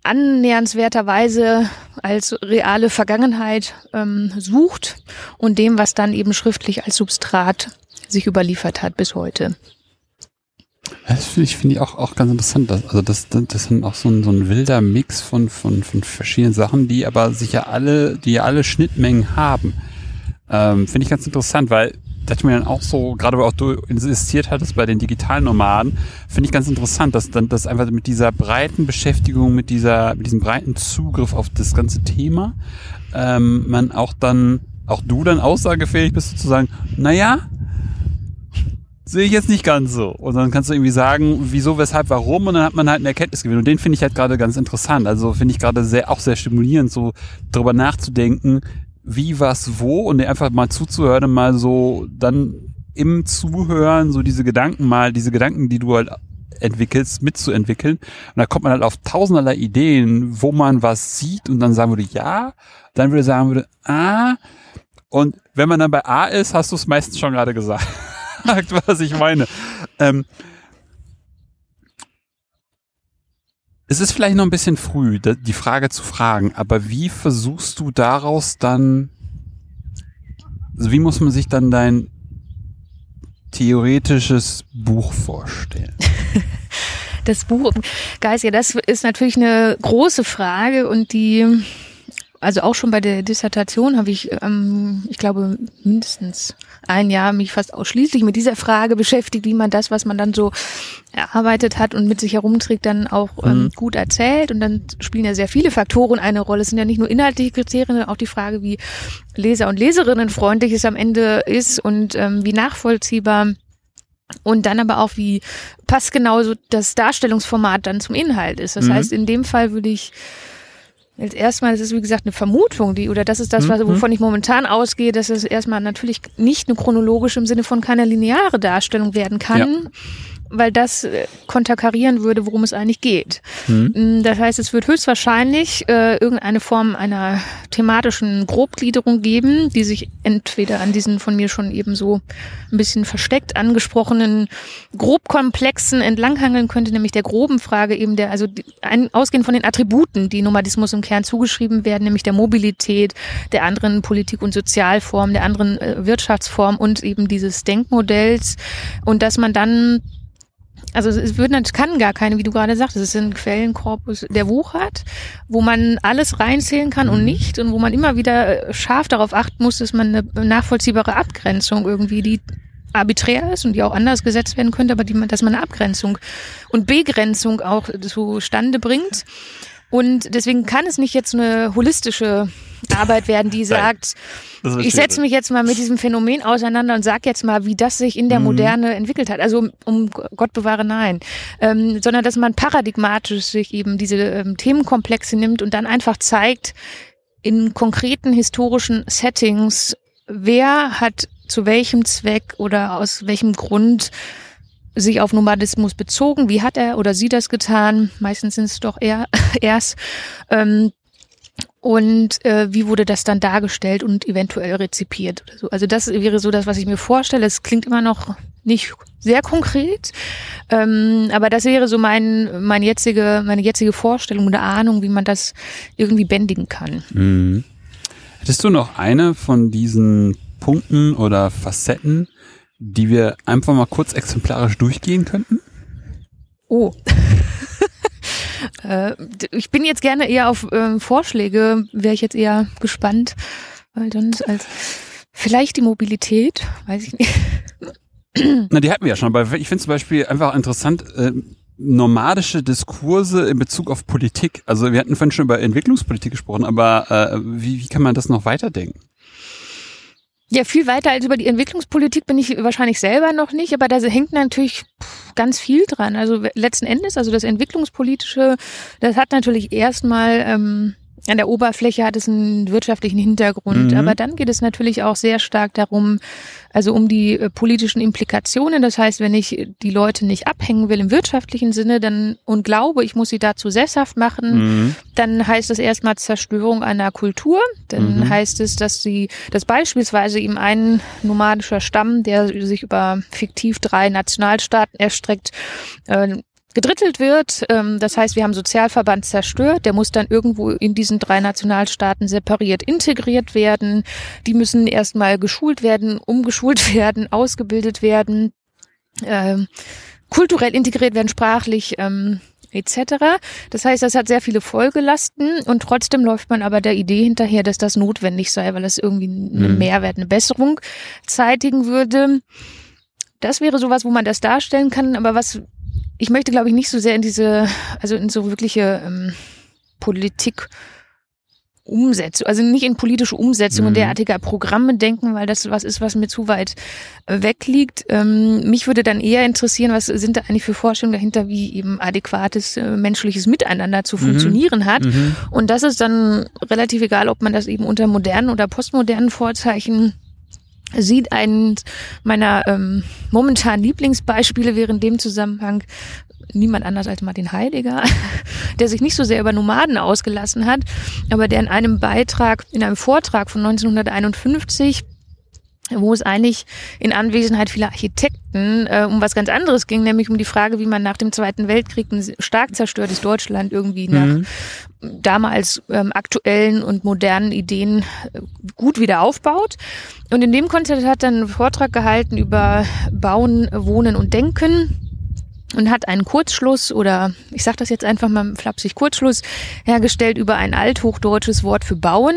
annähernswerterweise als reale Vergangenheit ähm, sucht und dem, was dann eben schriftlich als Substrat sich überliefert hat bis heute. Das finde ich, finde ich auch, auch ganz interessant. Dass, also das, das sind auch so ein, so ein wilder Mix von, von, von verschiedenen Sachen, die aber sicher alle, die alle Schnittmengen haben. Ähm, finde ich ganz interessant, weil das mir dann auch so, gerade weil auch du insistiert hattest bei den digitalen Nomaden, finde ich ganz interessant, dass dann das einfach mit dieser breiten Beschäftigung, mit dieser, mit diesem breiten Zugriff auf das ganze Thema, ähm, man auch dann, auch du dann aussagefähig bist, zu sagen, naja, sehe ich jetzt nicht ganz so. Und dann kannst du irgendwie sagen, wieso, weshalb, warum und dann hat man halt eine Erkenntnisgewinn. Und den finde ich halt gerade ganz interessant. Also finde ich gerade sehr, auch sehr stimulierend, so darüber nachzudenken, wie, was, wo und einfach mal zuzuhören und mal so dann im Zuhören so diese Gedanken mal, diese Gedanken, die du halt entwickelst, mitzuentwickeln. Und da kommt man halt auf tausenderlei Ideen, wo man was sieht und dann sagen würde, ja, dann würde sagen würde, ah, und wenn man dann bei A ist, hast du es meistens schon gerade gesagt. Was ich meine. Ähm, es ist vielleicht noch ein bisschen früh, die Frage zu fragen, aber wie versuchst du daraus dann, also wie muss man sich dann dein theoretisches Buch vorstellen? Das Buch, Geist, ja, das ist natürlich eine große Frage und die also auch schon bei der Dissertation habe ich, ähm, ich glaube, mindestens ein Jahr mich fast ausschließlich mit dieser Frage beschäftigt, wie man das, was man dann so erarbeitet hat und mit sich herumträgt, dann auch ähm, mhm. gut erzählt. Und dann spielen ja sehr viele Faktoren eine Rolle. Es sind ja nicht nur inhaltliche Kriterien, sondern auch die Frage, wie Leser und Leserinnen freundlich es am Ende ist und ähm, wie nachvollziehbar und dann aber auch, wie passgenau so das Darstellungsformat dann zum Inhalt ist. Das mhm. heißt, in dem Fall würde ich Jetzt erstmal, das ist wie gesagt eine Vermutung, die, oder das ist das, was, mhm. wovon ich momentan ausgehe, dass es erstmal natürlich nicht eine chronologische im Sinne von keine lineare Darstellung werden kann. Ja weil das äh, konterkarieren würde, worum es eigentlich geht. Mhm. Mm, das heißt, es wird höchstwahrscheinlich äh, irgendeine Form einer thematischen Grobgliederung geben, die sich entweder an diesen von mir schon eben so ein bisschen versteckt angesprochenen Grobkomplexen entlanghangeln könnte, nämlich der groben Frage eben der, also die, ein, ausgehend von den Attributen, die Nomadismus im Kern zugeschrieben werden, nämlich der Mobilität, der anderen Politik- und Sozialform, der anderen äh, Wirtschaftsform und eben dieses Denkmodells und dass man dann also es wird, es kann gar keine, wie du gerade sagst, es ist ein Quellenkorpus, der wuchert, wo man alles reinzählen kann und mhm. nicht und wo man immer wieder äh, scharf darauf achten muss, dass man eine nachvollziehbare Abgrenzung irgendwie, die arbiträr ist und die auch anders gesetzt werden könnte, aber die, dass man eine Abgrenzung und Begrenzung auch zustande bringt. Und deswegen kann es nicht jetzt eine holistische Arbeit werden, die sagt, ich setze mich jetzt mal mit diesem Phänomen auseinander und sag jetzt mal, wie das sich in der mhm. Moderne entwickelt hat. Also um, um Gott bewahre, nein. Ähm, sondern dass man paradigmatisch sich eben diese ähm, Themenkomplexe nimmt und dann einfach zeigt, in konkreten historischen Settings, wer hat zu welchem Zweck oder aus welchem Grund sich auf Nomadismus bezogen, wie hat er oder sie das getan, meistens sind es doch eher erst, ähm, und äh, wie wurde das dann dargestellt und eventuell rezipiert oder so. Also das wäre so das, was ich mir vorstelle. Es klingt immer noch nicht sehr konkret, ähm, aber das wäre so mein, meine jetzige, meine jetzige Vorstellung oder Ahnung, wie man das irgendwie bändigen kann. Mhm. Hättest du noch eine von diesen Punkten oder Facetten, die wir einfach mal kurz exemplarisch durchgehen könnten? Oh. äh, ich bin jetzt gerne eher auf äh, Vorschläge, wäre ich jetzt eher gespannt, weil sonst als vielleicht die Mobilität, weiß ich nicht. Na, die hatten wir ja schon, aber ich finde zum Beispiel einfach interessant, äh, nomadische Diskurse in Bezug auf Politik. Also wir hatten vorhin schon über Entwicklungspolitik gesprochen, aber äh, wie, wie kann man das noch weiterdenken? Ja, viel weiter als über die Entwicklungspolitik bin ich wahrscheinlich selber noch nicht, aber da hängt natürlich ganz viel dran. Also letzten Endes, also das Entwicklungspolitische, das hat natürlich erstmal ähm, an der Oberfläche hat es einen wirtschaftlichen Hintergrund, mhm. aber dann geht es natürlich auch sehr stark darum, also um die äh, politischen Implikationen. Das heißt, wenn ich die Leute nicht abhängen will im wirtschaftlichen Sinne, dann und glaube, ich muss sie dazu sesshaft machen, mhm. dann heißt das erstmal Zerstörung einer Kultur. Dann mhm. heißt es, dass sie, dass beispielsweise eben ein nomadischer Stamm, der sich über fiktiv drei Nationalstaaten erstreckt, äh, gedrittelt wird. Ähm, das heißt, wir haben Sozialverband zerstört. Der muss dann irgendwo in diesen drei Nationalstaaten separiert integriert werden. Die müssen erstmal geschult werden, umgeschult werden, ausgebildet werden, ähm, kulturell integriert werden, sprachlich. Ähm, etc. Das heißt, das hat sehr viele Folgelasten und trotzdem läuft man aber der Idee hinterher, dass das notwendig sei, weil es irgendwie einen mhm. Mehrwert, eine Besserung zeitigen würde. Das wäre sowas, wo man das darstellen kann, aber was ich möchte, glaube ich, nicht so sehr in diese, also in so wirkliche ähm, Politik Umsetzung, also nicht in politische Umsetzungen mhm. derartiger Programme denken, weil das was ist, was mir zu weit äh, weg liegt. Ähm, mich würde dann eher interessieren, was sind da eigentlich für Vorstellungen dahinter, wie eben adäquates äh, menschliches Miteinander zu mhm. funktionieren hat. Mhm. Und das ist dann relativ egal, ob man das eben unter modernen oder postmodernen Vorzeichen sieht. Ein meiner ähm, momentanen Lieblingsbeispiele wäre in dem Zusammenhang niemand anders als Martin Heidegger, der sich nicht so sehr über Nomaden ausgelassen hat, aber der in einem Beitrag, in einem Vortrag von 1951 wo es eigentlich in Anwesenheit vieler Architekten äh, um was ganz anderes ging, nämlich um die Frage, wie man nach dem Zweiten Weltkrieg ein stark zerstörtes Deutschland irgendwie nach mhm. damals ähm, aktuellen und modernen Ideen äh, gut wieder aufbaut. Und in dem Kontext hat er einen Vortrag gehalten über Bauen, Wohnen und Denken und hat einen Kurzschluss oder ich sage das jetzt einfach mal flapsig Kurzschluss hergestellt über ein althochdeutsches Wort für bauen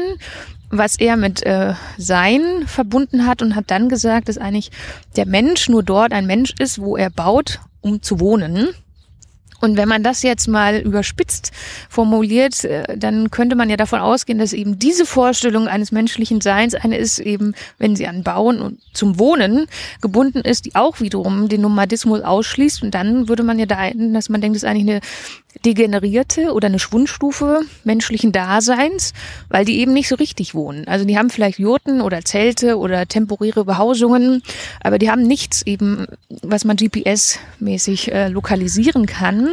was er mit äh, Sein verbunden hat und hat dann gesagt, dass eigentlich der Mensch nur dort ein Mensch ist, wo er baut, um zu wohnen. Und wenn man das jetzt mal überspitzt formuliert, äh, dann könnte man ja davon ausgehen, dass eben diese Vorstellung eines menschlichen Seins eine ist eben, wenn sie an Bauen und zum Wohnen gebunden ist, die auch wiederum den Nomadismus ausschließt. Und dann würde man ja da dass man denkt, das ist eigentlich eine degenerierte oder eine Schwundstufe menschlichen Daseins, weil die eben nicht so richtig wohnen. Also die haben vielleicht Jurten oder Zelte oder temporäre Behausungen, aber die haben nichts eben, was man GPS-mäßig äh, lokalisieren kann.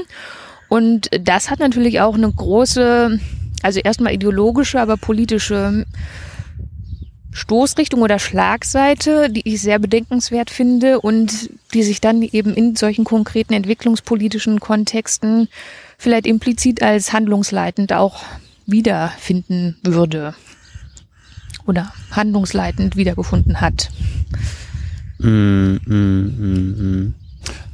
Und das hat natürlich auch eine große, also erstmal ideologische, aber politische Stoßrichtung oder Schlagseite, die ich sehr bedenkenswert finde und die sich dann eben in solchen konkreten entwicklungspolitischen Kontexten vielleicht implizit als handlungsleitend auch wiederfinden würde oder handlungsleitend wiedergefunden hat. Mm, mm, mm,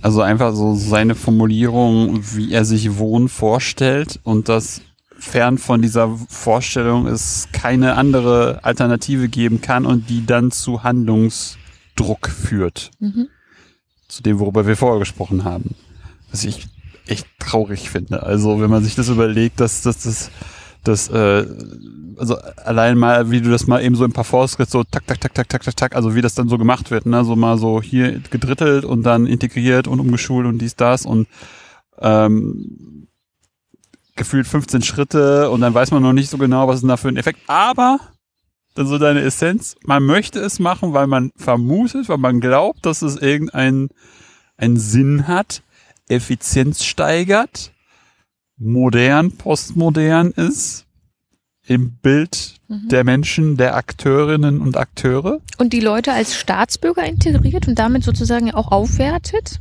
also einfach so seine Formulierung, wie er sich Wohnen vorstellt und dass fern von dieser Vorstellung es keine andere Alternative geben kann und die dann zu Handlungsdruck führt. Mhm. Zu dem, worüber wir vorher gesprochen haben. Was ich echt traurig finde. Also wenn man sich das überlegt, dass das, das, das, äh, also allein mal, wie du das mal eben so ein paar Fortschritt so tak, tak, tak, tak, tak, tak, tak, also wie das dann so gemacht wird, ne, so mal so hier gedrittelt und dann integriert und umgeschult und dies, das und ähm, gefühlt 15 Schritte und dann weiß man noch nicht so genau, was ist denn da für ein Effekt. Aber dann so deine Essenz, man möchte es machen, weil man vermutet, weil man glaubt, dass es irgendeinen einen Sinn hat, Effizienz steigert, modern, postmodern ist, im Bild mhm. der Menschen, der Akteurinnen und Akteure. Und die Leute als Staatsbürger integriert und damit sozusagen auch aufwertet.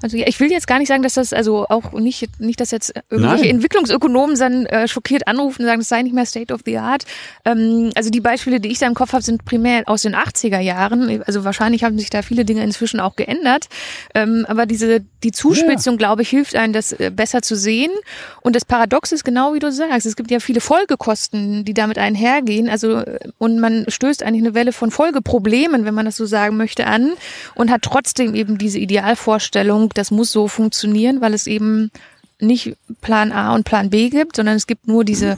Also ja, ich will jetzt gar nicht sagen, dass das also auch nicht nicht, dass jetzt irgendwelche Nein. Entwicklungsökonomen dann äh, schockiert anrufen und sagen, das sei nicht mehr State of the Art. Ähm, also die Beispiele, die ich da im Kopf habe, sind primär aus den 80er Jahren. Also wahrscheinlich haben sich da viele Dinge inzwischen auch geändert. Ähm, aber diese die Zuspitzung, ja. glaube ich, hilft einem, das äh, besser zu sehen. Und das Paradox ist genau wie du sagst. Es gibt ja viele Folgekosten, die damit einhergehen. Also äh, und man stößt eigentlich eine Welle von Folgeproblemen, wenn man das so sagen möchte, an und hat trotzdem eben diese Idealvorstellung das muss so funktionieren, weil es eben nicht Plan A und Plan B gibt, sondern es gibt nur diese,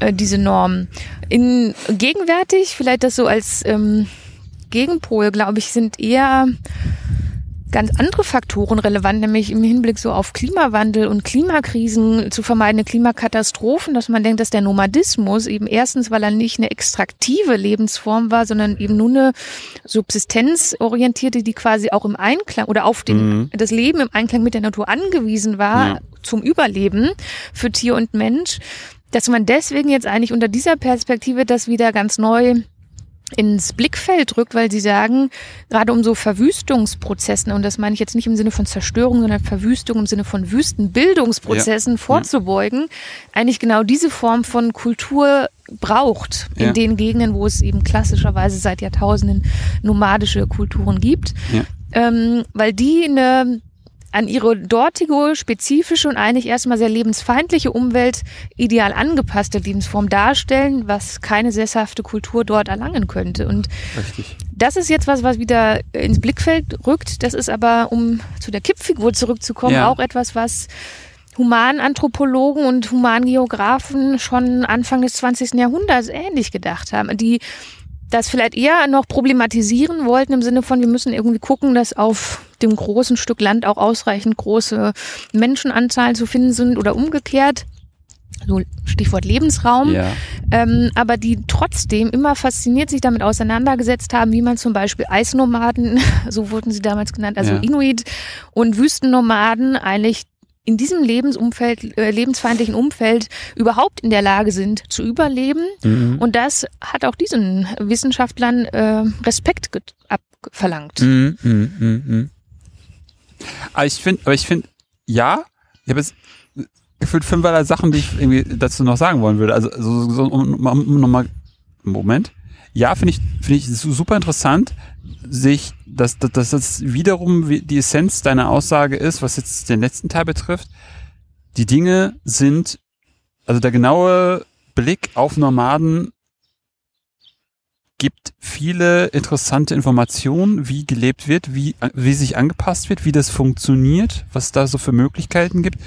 äh, diese Normen. In gegenwärtig, vielleicht das so als ähm, Gegenpol, glaube ich, sind eher ganz andere Faktoren relevant, nämlich im Hinblick so auf Klimawandel und Klimakrisen zu vermeidende Klimakatastrophen, dass man denkt, dass der Nomadismus eben erstens, weil er nicht eine extraktive Lebensform war, sondern eben nur eine subsistenzorientierte, die quasi auch im Einklang oder auf den, mhm. das Leben im Einklang mit der Natur angewiesen war ja. zum Überleben für Tier und Mensch, dass man deswegen jetzt eigentlich unter dieser Perspektive das wieder ganz neu ins Blickfeld rückt, weil sie sagen, gerade um so Verwüstungsprozessen, und das meine ich jetzt nicht im Sinne von Zerstörung, sondern Verwüstung im Sinne von Wüstenbildungsprozessen ja. vorzubeugen, eigentlich genau diese Form von Kultur braucht in ja. den Gegenden, wo es eben klassischerweise seit Jahrtausenden nomadische Kulturen gibt. Ja. Ähm, weil die eine an ihre dortige, spezifische und eigentlich erstmal sehr lebensfeindliche Umwelt ideal angepasste Lebensform darstellen, was keine sesshafte Kultur dort erlangen könnte. Und Richtig. das ist jetzt was, was wieder ins Blickfeld rückt. Das ist aber, um zu der Kippfigur zurückzukommen, ja. auch etwas, was Humananthropologen und Humangeografen schon Anfang des 20. Jahrhunderts ähnlich gedacht haben. Die das vielleicht eher noch problematisieren wollten im Sinne von, wir müssen irgendwie gucken, dass auf dem großen Stück Land auch ausreichend große Menschenanzahlen zu finden sind oder umgekehrt. So Stichwort Lebensraum, ja. ähm, aber die trotzdem immer fasziniert sich damit auseinandergesetzt haben, wie man zum Beispiel Eisnomaden, so wurden sie damals genannt, also ja. Inuit und Wüstennomaden eigentlich in diesem Lebensumfeld, äh, lebensfeindlichen Umfeld überhaupt in der Lage sind zu überleben. Mhm. Und das hat auch diesen Wissenschaftlern äh, Respekt abverlangt. Mhm, mh, mh, mh. Aber ich finde, aber ich finde, ja, ich habe jetzt gefühlt fünferlei Sachen, die ich irgendwie dazu noch sagen wollen würde. Also so, so um, um nochmal, Moment. Ja, finde ich, finde ich super interessant, sich, dass, dass, dass das wiederum die Essenz deiner Aussage ist, was jetzt den letzten Teil betrifft. Die Dinge sind, also der genaue Blick auf Nomaden gibt viele interessante Informationen, wie gelebt wird, wie, wie sich angepasst wird, wie das funktioniert, was da so für Möglichkeiten gibt,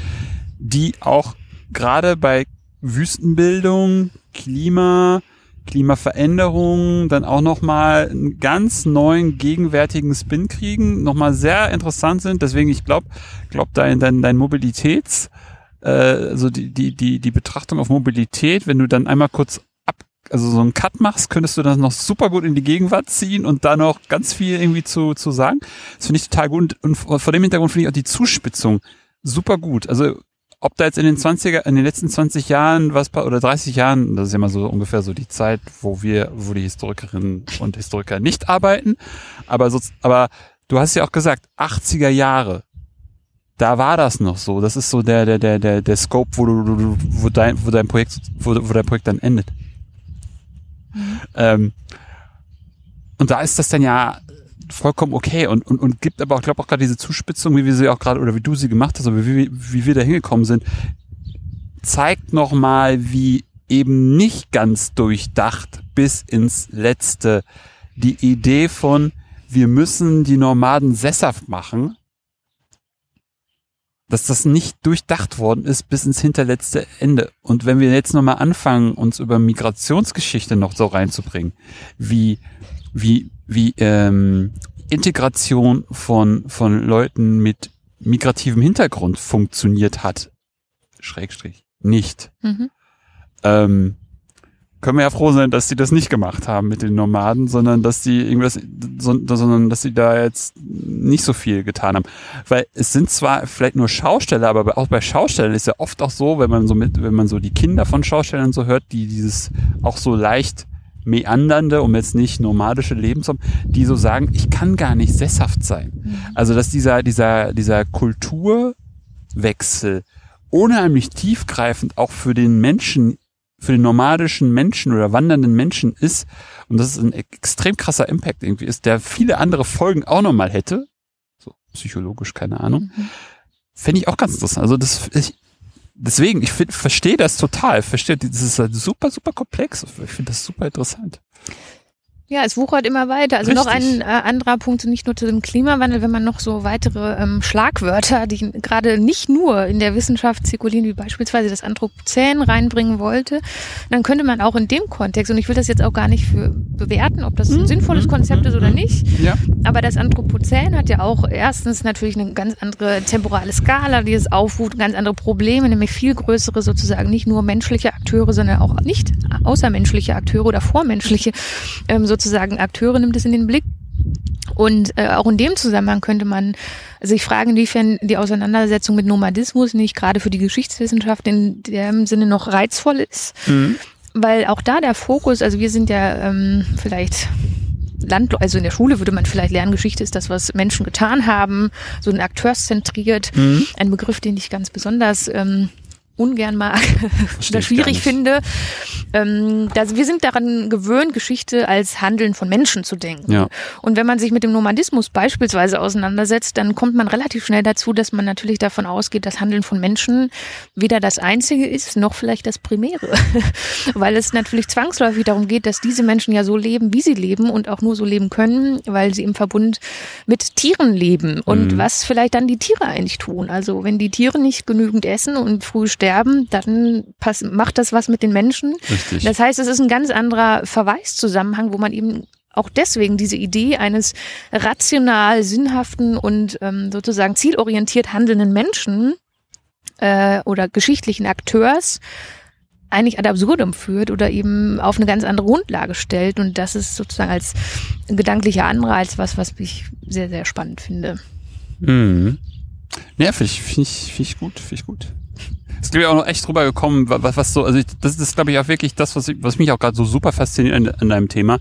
die auch gerade bei Wüstenbildung, Klima, Klimaveränderungen dann auch nochmal einen ganz neuen gegenwärtigen Spin kriegen, nochmal sehr interessant sind. Deswegen, ich glaube, glaub dein, dein, dein Mobilitäts, äh, also die, die, die, die Betrachtung auf Mobilität, wenn du dann einmal kurz also so einen Cut machst, könntest du das noch super gut in die Gegenwart ziehen und da noch ganz viel irgendwie zu, zu sagen. Das finde ich total gut. Und vor dem Hintergrund finde ich auch die Zuspitzung super gut. Also ob da jetzt in den 20er, in den letzten 20 Jahren was oder 30 Jahren, das ist ja mal so ungefähr so die Zeit, wo wir, wo die Historikerinnen und Historiker nicht arbeiten, aber so, aber du hast ja auch gesagt, 80er Jahre, da war das noch so. Das ist so der, der, der, der, der Scope, wo du, wo dein, wo dein Projekt, wo, wo dein Projekt dann endet. Mhm. Ähm, und da ist das dann ja vollkommen okay und, und, und gibt aber auch, glaube auch gerade diese Zuspitzung, wie wir sie auch gerade oder wie du sie gemacht hast, oder wie, wie wir da hingekommen sind, zeigt nochmal, wie eben nicht ganz durchdacht bis ins Letzte die Idee von, wir müssen die Nomaden sesshaft machen, dass das nicht durchdacht worden ist bis ins hinterletzte Ende. Und wenn wir jetzt nochmal anfangen, uns über Migrationsgeschichte noch so reinzubringen, wie, wie, wie ähm, Integration von, von Leuten mit migrativem Hintergrund funktioniert hat, Schrägstrich, nicht. Mhm. Ähm, können wir ja froh sein, dass sie das nicht gemacht haben mit den Nomaden, sondern dass sie irgendwas, sondern dass sie da jetzt nicht so viel getan haben. Weil es sind zwar vielleicht nur Schausteller, aber auch bei Schaustellern ist ja oft auch so, wenn man so mit, wenn man so die Kinder von Schaustellern so hört, die dieses auch so leicht meandernde, um jetzt nicht nomadische Lebensform, die so sagen, ich kann gar nicht sesshaft sein. Mhm. Also dass dieser, dieser, dieser Kulturwechsel unheimlich tiefgreifend auch für den Menschen für den nomadischen Menschen oder wandernden Menschen ist, und das ist ein extrem krasser Impact irgendwie ist, der viele andere Folgen auch nochmal hätte, so psychologisch, keine Ahnung, mhm. fände ich auch ganz interessant. Also das, ich, deswegen, ich verstehe das total, verstehe, das ist halt super, super komplex. Ich finde das super interessant. Ja, es wuchert immer weiter. Also Richtig. noch ein äh, anderer Punkt, nicht nur zu dem Klimawandel, wenn man noch so weitere ähm, Schlagwörter, die gerade nicht nur in der Wissenschaft zirkulieren, wie beispielsweise das Anthropozän reinbringen wollte, dann könnte man auch in dem Kontext, und ich will das jetzt auch gar nicht für bewerten, ob das ein mhm. sinnvolles Konzept ist oder mhm. nicht, ja. aber das Anthropozän hat ja auch erstens natürlich eine ganz andere temporale Skala, die es aufruft, ganz andere Probleme, nämlich viel größere sozusagen nicht nur menschliche Akteure, sondern auch nicht außermenschliche Akteure oder vormenschliche ähm, sozusagen sozusagen Akteure nimmt es in den Blick. Und äh, auch in dem Zusammenhang könnte man sich fragen, inwiefern die Auseinandersetzung mit Nomadismus nicht gerade für die Geschichtswissenschaft in dem Sinne noch reizvoll ist. Mhm. Weil auch da der Fokus, also wir sind ja ähm, vielleicht Land, also in der Schule würde man vielleicht lernen, Geschichte ist das, was Menschen getan haben, so ein akteurszentriert, mhm. ein Begriff, den ich ganz besonders ähm, ungern mag oder schwierig finde. Ähm, das, wir sind daran gewöhnt, Geschichte als Handeln von Menschen zu denken. Ja. Und wenn man sich mit dem Nomadismus beispielsweise auseinandersetzt, dann kommt man relativ schnell dazu, dass man natürlich davon ausgeht, dass Handeln von Menschen weder das Einzige ist, noch vielleicht das Primäre. weil es natürlich zwangsläufig darum geht, dass diese Menschen ja so leben, wie sie leben und auch nur so leben können, weil sie im Verbund mit Tieren leben. Und mhm. was vielleicht dann die Tiere eigentlich tun. Also wenn die Tiere nicht genügend essen und früh sterben, dann pass macht das was mit den Menschen. Richtig. Das heißt, es ist ein ganz anderer Verweiszusammenhang, wo man eben auch deswegen diese Idee eines rational, sinnhaften und ähm, sozusagen zielorientiert handelnden Menschen äh, oder geschichtlichen Akteurs eigentlich ad absurdum führt oder eben auf eine ganz andere Grundlage stellt. Und das ist sozusagen als gedanklicher Anreiz was, was ich sehr, sehr spannend finde. Mhm. Ja, finde ich, find ich, find ich gut, finde ich gut ist glaube ich auch noch echt drüber gekommen, was, was so, also ich, das ist glaube ich auch wirklich das, was, ich, was mich auch gerade so super fasziniert an, an deinem Thema.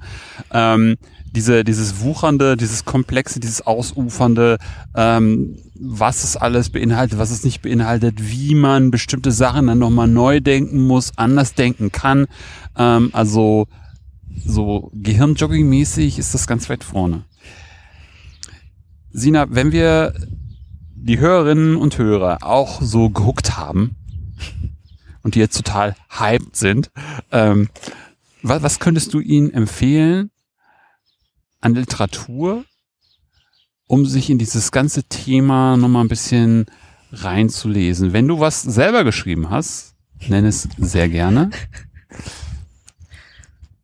Ähm, diese, dieses Wuchernde, dieses Komplexe, dieses Ausufernde, ähm, was es alles beinhaltet, was es nicht beinhaltet, wie man bestimmte Sachen dann nochmal neu denken muss, anders denken kann. Ähm, also so Gehirnjogging-mäßig ist das ganz weit vorne. Sina, wenn wir die Hörerinnen und Hörer auch so gehuckt haben, und die jetzt total hyped sind. Ähm, was, was könntest du ihnen empfehlen an Literatur, um sich in dieses ganze Thema nochmal ein bisschen reinzulesen? Wenn du was selber geschrieben hast, nenn es sehr gerne.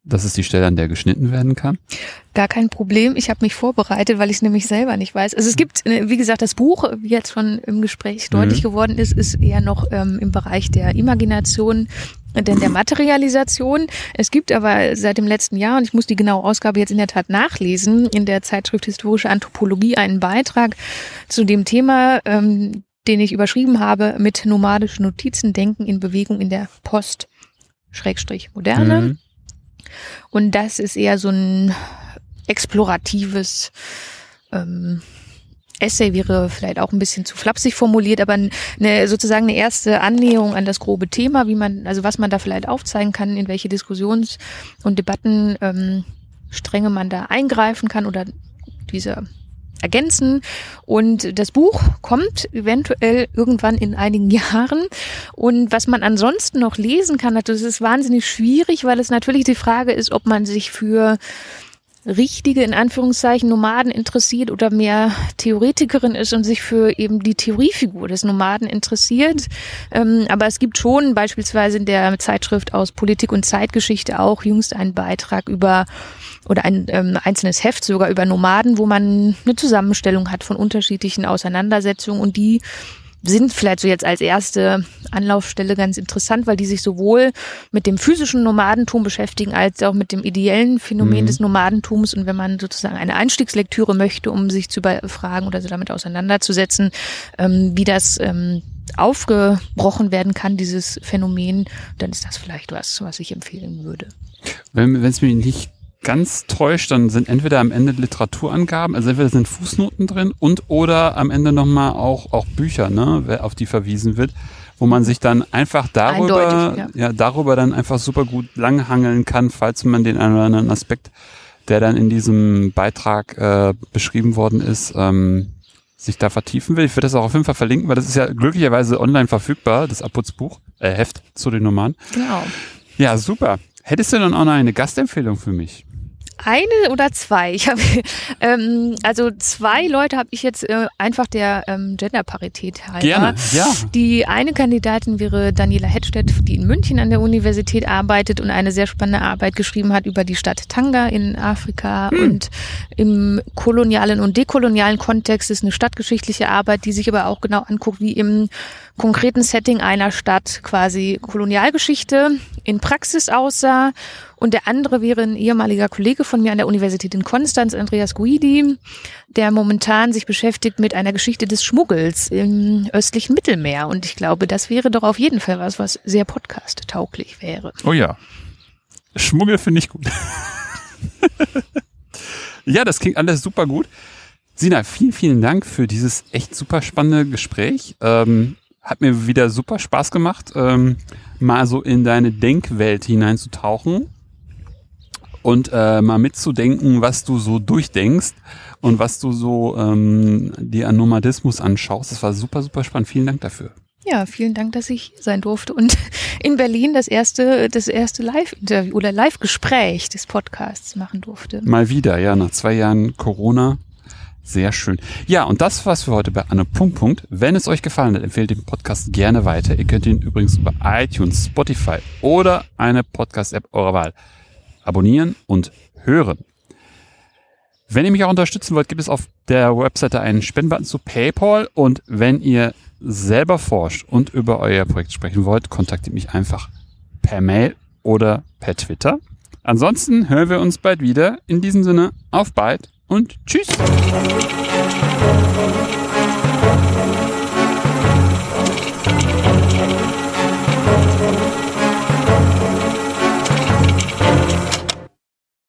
Das ist die Stelle, an der geschnitten werden kann. Gar kein Problem. Ich habe mich vorbereitet, weil ich es nämlich selber nicht weiß. Also es gibt, äh, wie gesagt, das Buch, wie jetzt schon im Gespräch deutlich mhm. geworden ist, ist eher noch ähm, im Bereich der Imagination, denn der Materialisation. Es gibt aber seit dem letzten Jahr, und ich muss die genaue Ausgabe jetzt in der Tat nachlesen, in der Zeitschrift Historische Anthropologie einen Beitrag zu dem Thema, ähm, den ich überschrieben habe, mit nomadischen Notizen Denken in Bewegung in der Post. Schrägstrich Moderne. Mhm. Und das ist eher so ein exploratives ähm, Essay wäre vielleicht auch ein bisschen zu flapsig formuliert, aber eine, sozusagen eine erste Annäherung an das grobe Thema, wie man, also was man da vielleicht aufzeigen kann, in welche Diskussions- und Debattenstränge ähm, man da eingreifen kann oder diese ergänzen. Und das Buch kommt eventuell irgendwann in einigen Jahren. Und was man ansonsten noch lesen kann, das ist wahnsinnig schwierig, weil es natürlich die Frage ist, ob man sich für richtige, in Anführungszeichen, Nomaden interessiert oder mehr Theoretikerin ist und sich für eben die Theoriefigur des Nomaden interessiert. Ähm, aber es gibt schon beispielsweise in der Zeitschrift aus Politik und Zeitgeschichte auch jüngst einen Beitrag über oder ein ähm, einzelnes Heft sogar über Nomaden, wo man eine Zusammenstellung hat von unterschiedlichen Auseinandersetzungen und die sind vielleicht so jetzt als erste Anlaufstelle ganz interessant, weil die sich sowohl mit dem physischen Nomadentum beschäftigen als auch mit dem ideellen Phänomen mhm. des Nomadentums. Und wenn man sozusagen eine Einstiegslektüre möchte, um sich zu befragen oder so damit auseinanderzusetzen, ähm, wie das ähm, aufgebrochen werden kann, dieses Phänomen, dann ist das vielleicht was, was ich empfehlen würde. Wenn es mir nicht ganz täuscht, dann sind entweder am Ende Literaturangaben, also entweder sind Fußnoten drin und oder am Ende nochmal auch, auch Bücher, ne, auf die verwiesen wird, wo man sich dann einfach darüber, ja. ja. darüber dann einfach super gut langhangeln kann, falls man den einen oder anderen Aspekt, der dann in diesem Beitrag äh, beschrieben worden ist, ähm, sich da vertiefen will. Ich würde das auch auf jeden Fall verlinken, weil das ist ja glücklicherweise online verfügbar, das Abputzbuch, äh, Heft zu den Nummern. Genau. Ja, super. Hättest du dann auch noch eine Gastempfehlung für mich? Eine oder zwei? Ich habe ähm, also zwei Leute habe ich jetzt äh, einfach der ähm, Genderparität halber. Gerne, ja. Die eine Kandidatin wäre Daniela Hedstedt, die in München an der Universität arbeitet und eine sehr spannende Arbeit geschrieben hat über die Stadt Tanga in Afrika hm. und im kolonialen und dekolonialen Kontext ist eine stadtgeschichtliche Arbeit, die sich aber auch genau anguckt, wie im konkreten Setting einer Stadt quasi Kolonialgeschichte in Praxis aussah. Und der andere wäre ein ehemaliger Kollege von mir an der Universität in Konstanz, Andreas Guidi, der momentan sich beschäftigt mit einer Geschichte des Schmuggels im östlichen Mittelmeer. Und ich glaube, das wäre doch auf jeden Fall was, was sehr podcast-tauglich wäre. Oh ja. Schmuggel finde ich gut. ja, das klingt alles super gut. Sina, vielen, vielen Dank für dieses echt super spannende Gespräch. Ähm, hat mir wieder super Spaß gemacht, ähm, mal so in deine Denkwelt hineinzutauchen und äh, mal mitzudenken, was du so durchdenkst und was du so ähm, dir an Nomadismus anschaust. Das war super, super spannend. Vielen Dank dafür. Ja, vielen Dank, dass ich hier sein durfte und in Berlin das erste, das erste Live-Interview oder Live-Gespräch des Podcasts machen durfte. Mal wieder, ja, nach zwei Jahren Corona sehr schön. Ja, und das war's für heute bei Anne Punkt Punkt. Wenn es euch gefallen hat, empfehlt den Podcast gerne weiter. Ihr könnt ihn übrigens über iTunes, Spotify oder eine Podcast-App eurer Wahl abonnieren und hören. Wenn ihr mich auch unterstützen wollt, gibt es auf der Webseite einen Spendenbutton zu PayPal und wenn ihr selber forscht und über euer Projekt sprechen wollt, kontaktiert mich einfach per Mail oder per Twitter. Ansonsten hören wir uns bald wieder. In diesem Sinne, auf bald und tschüss.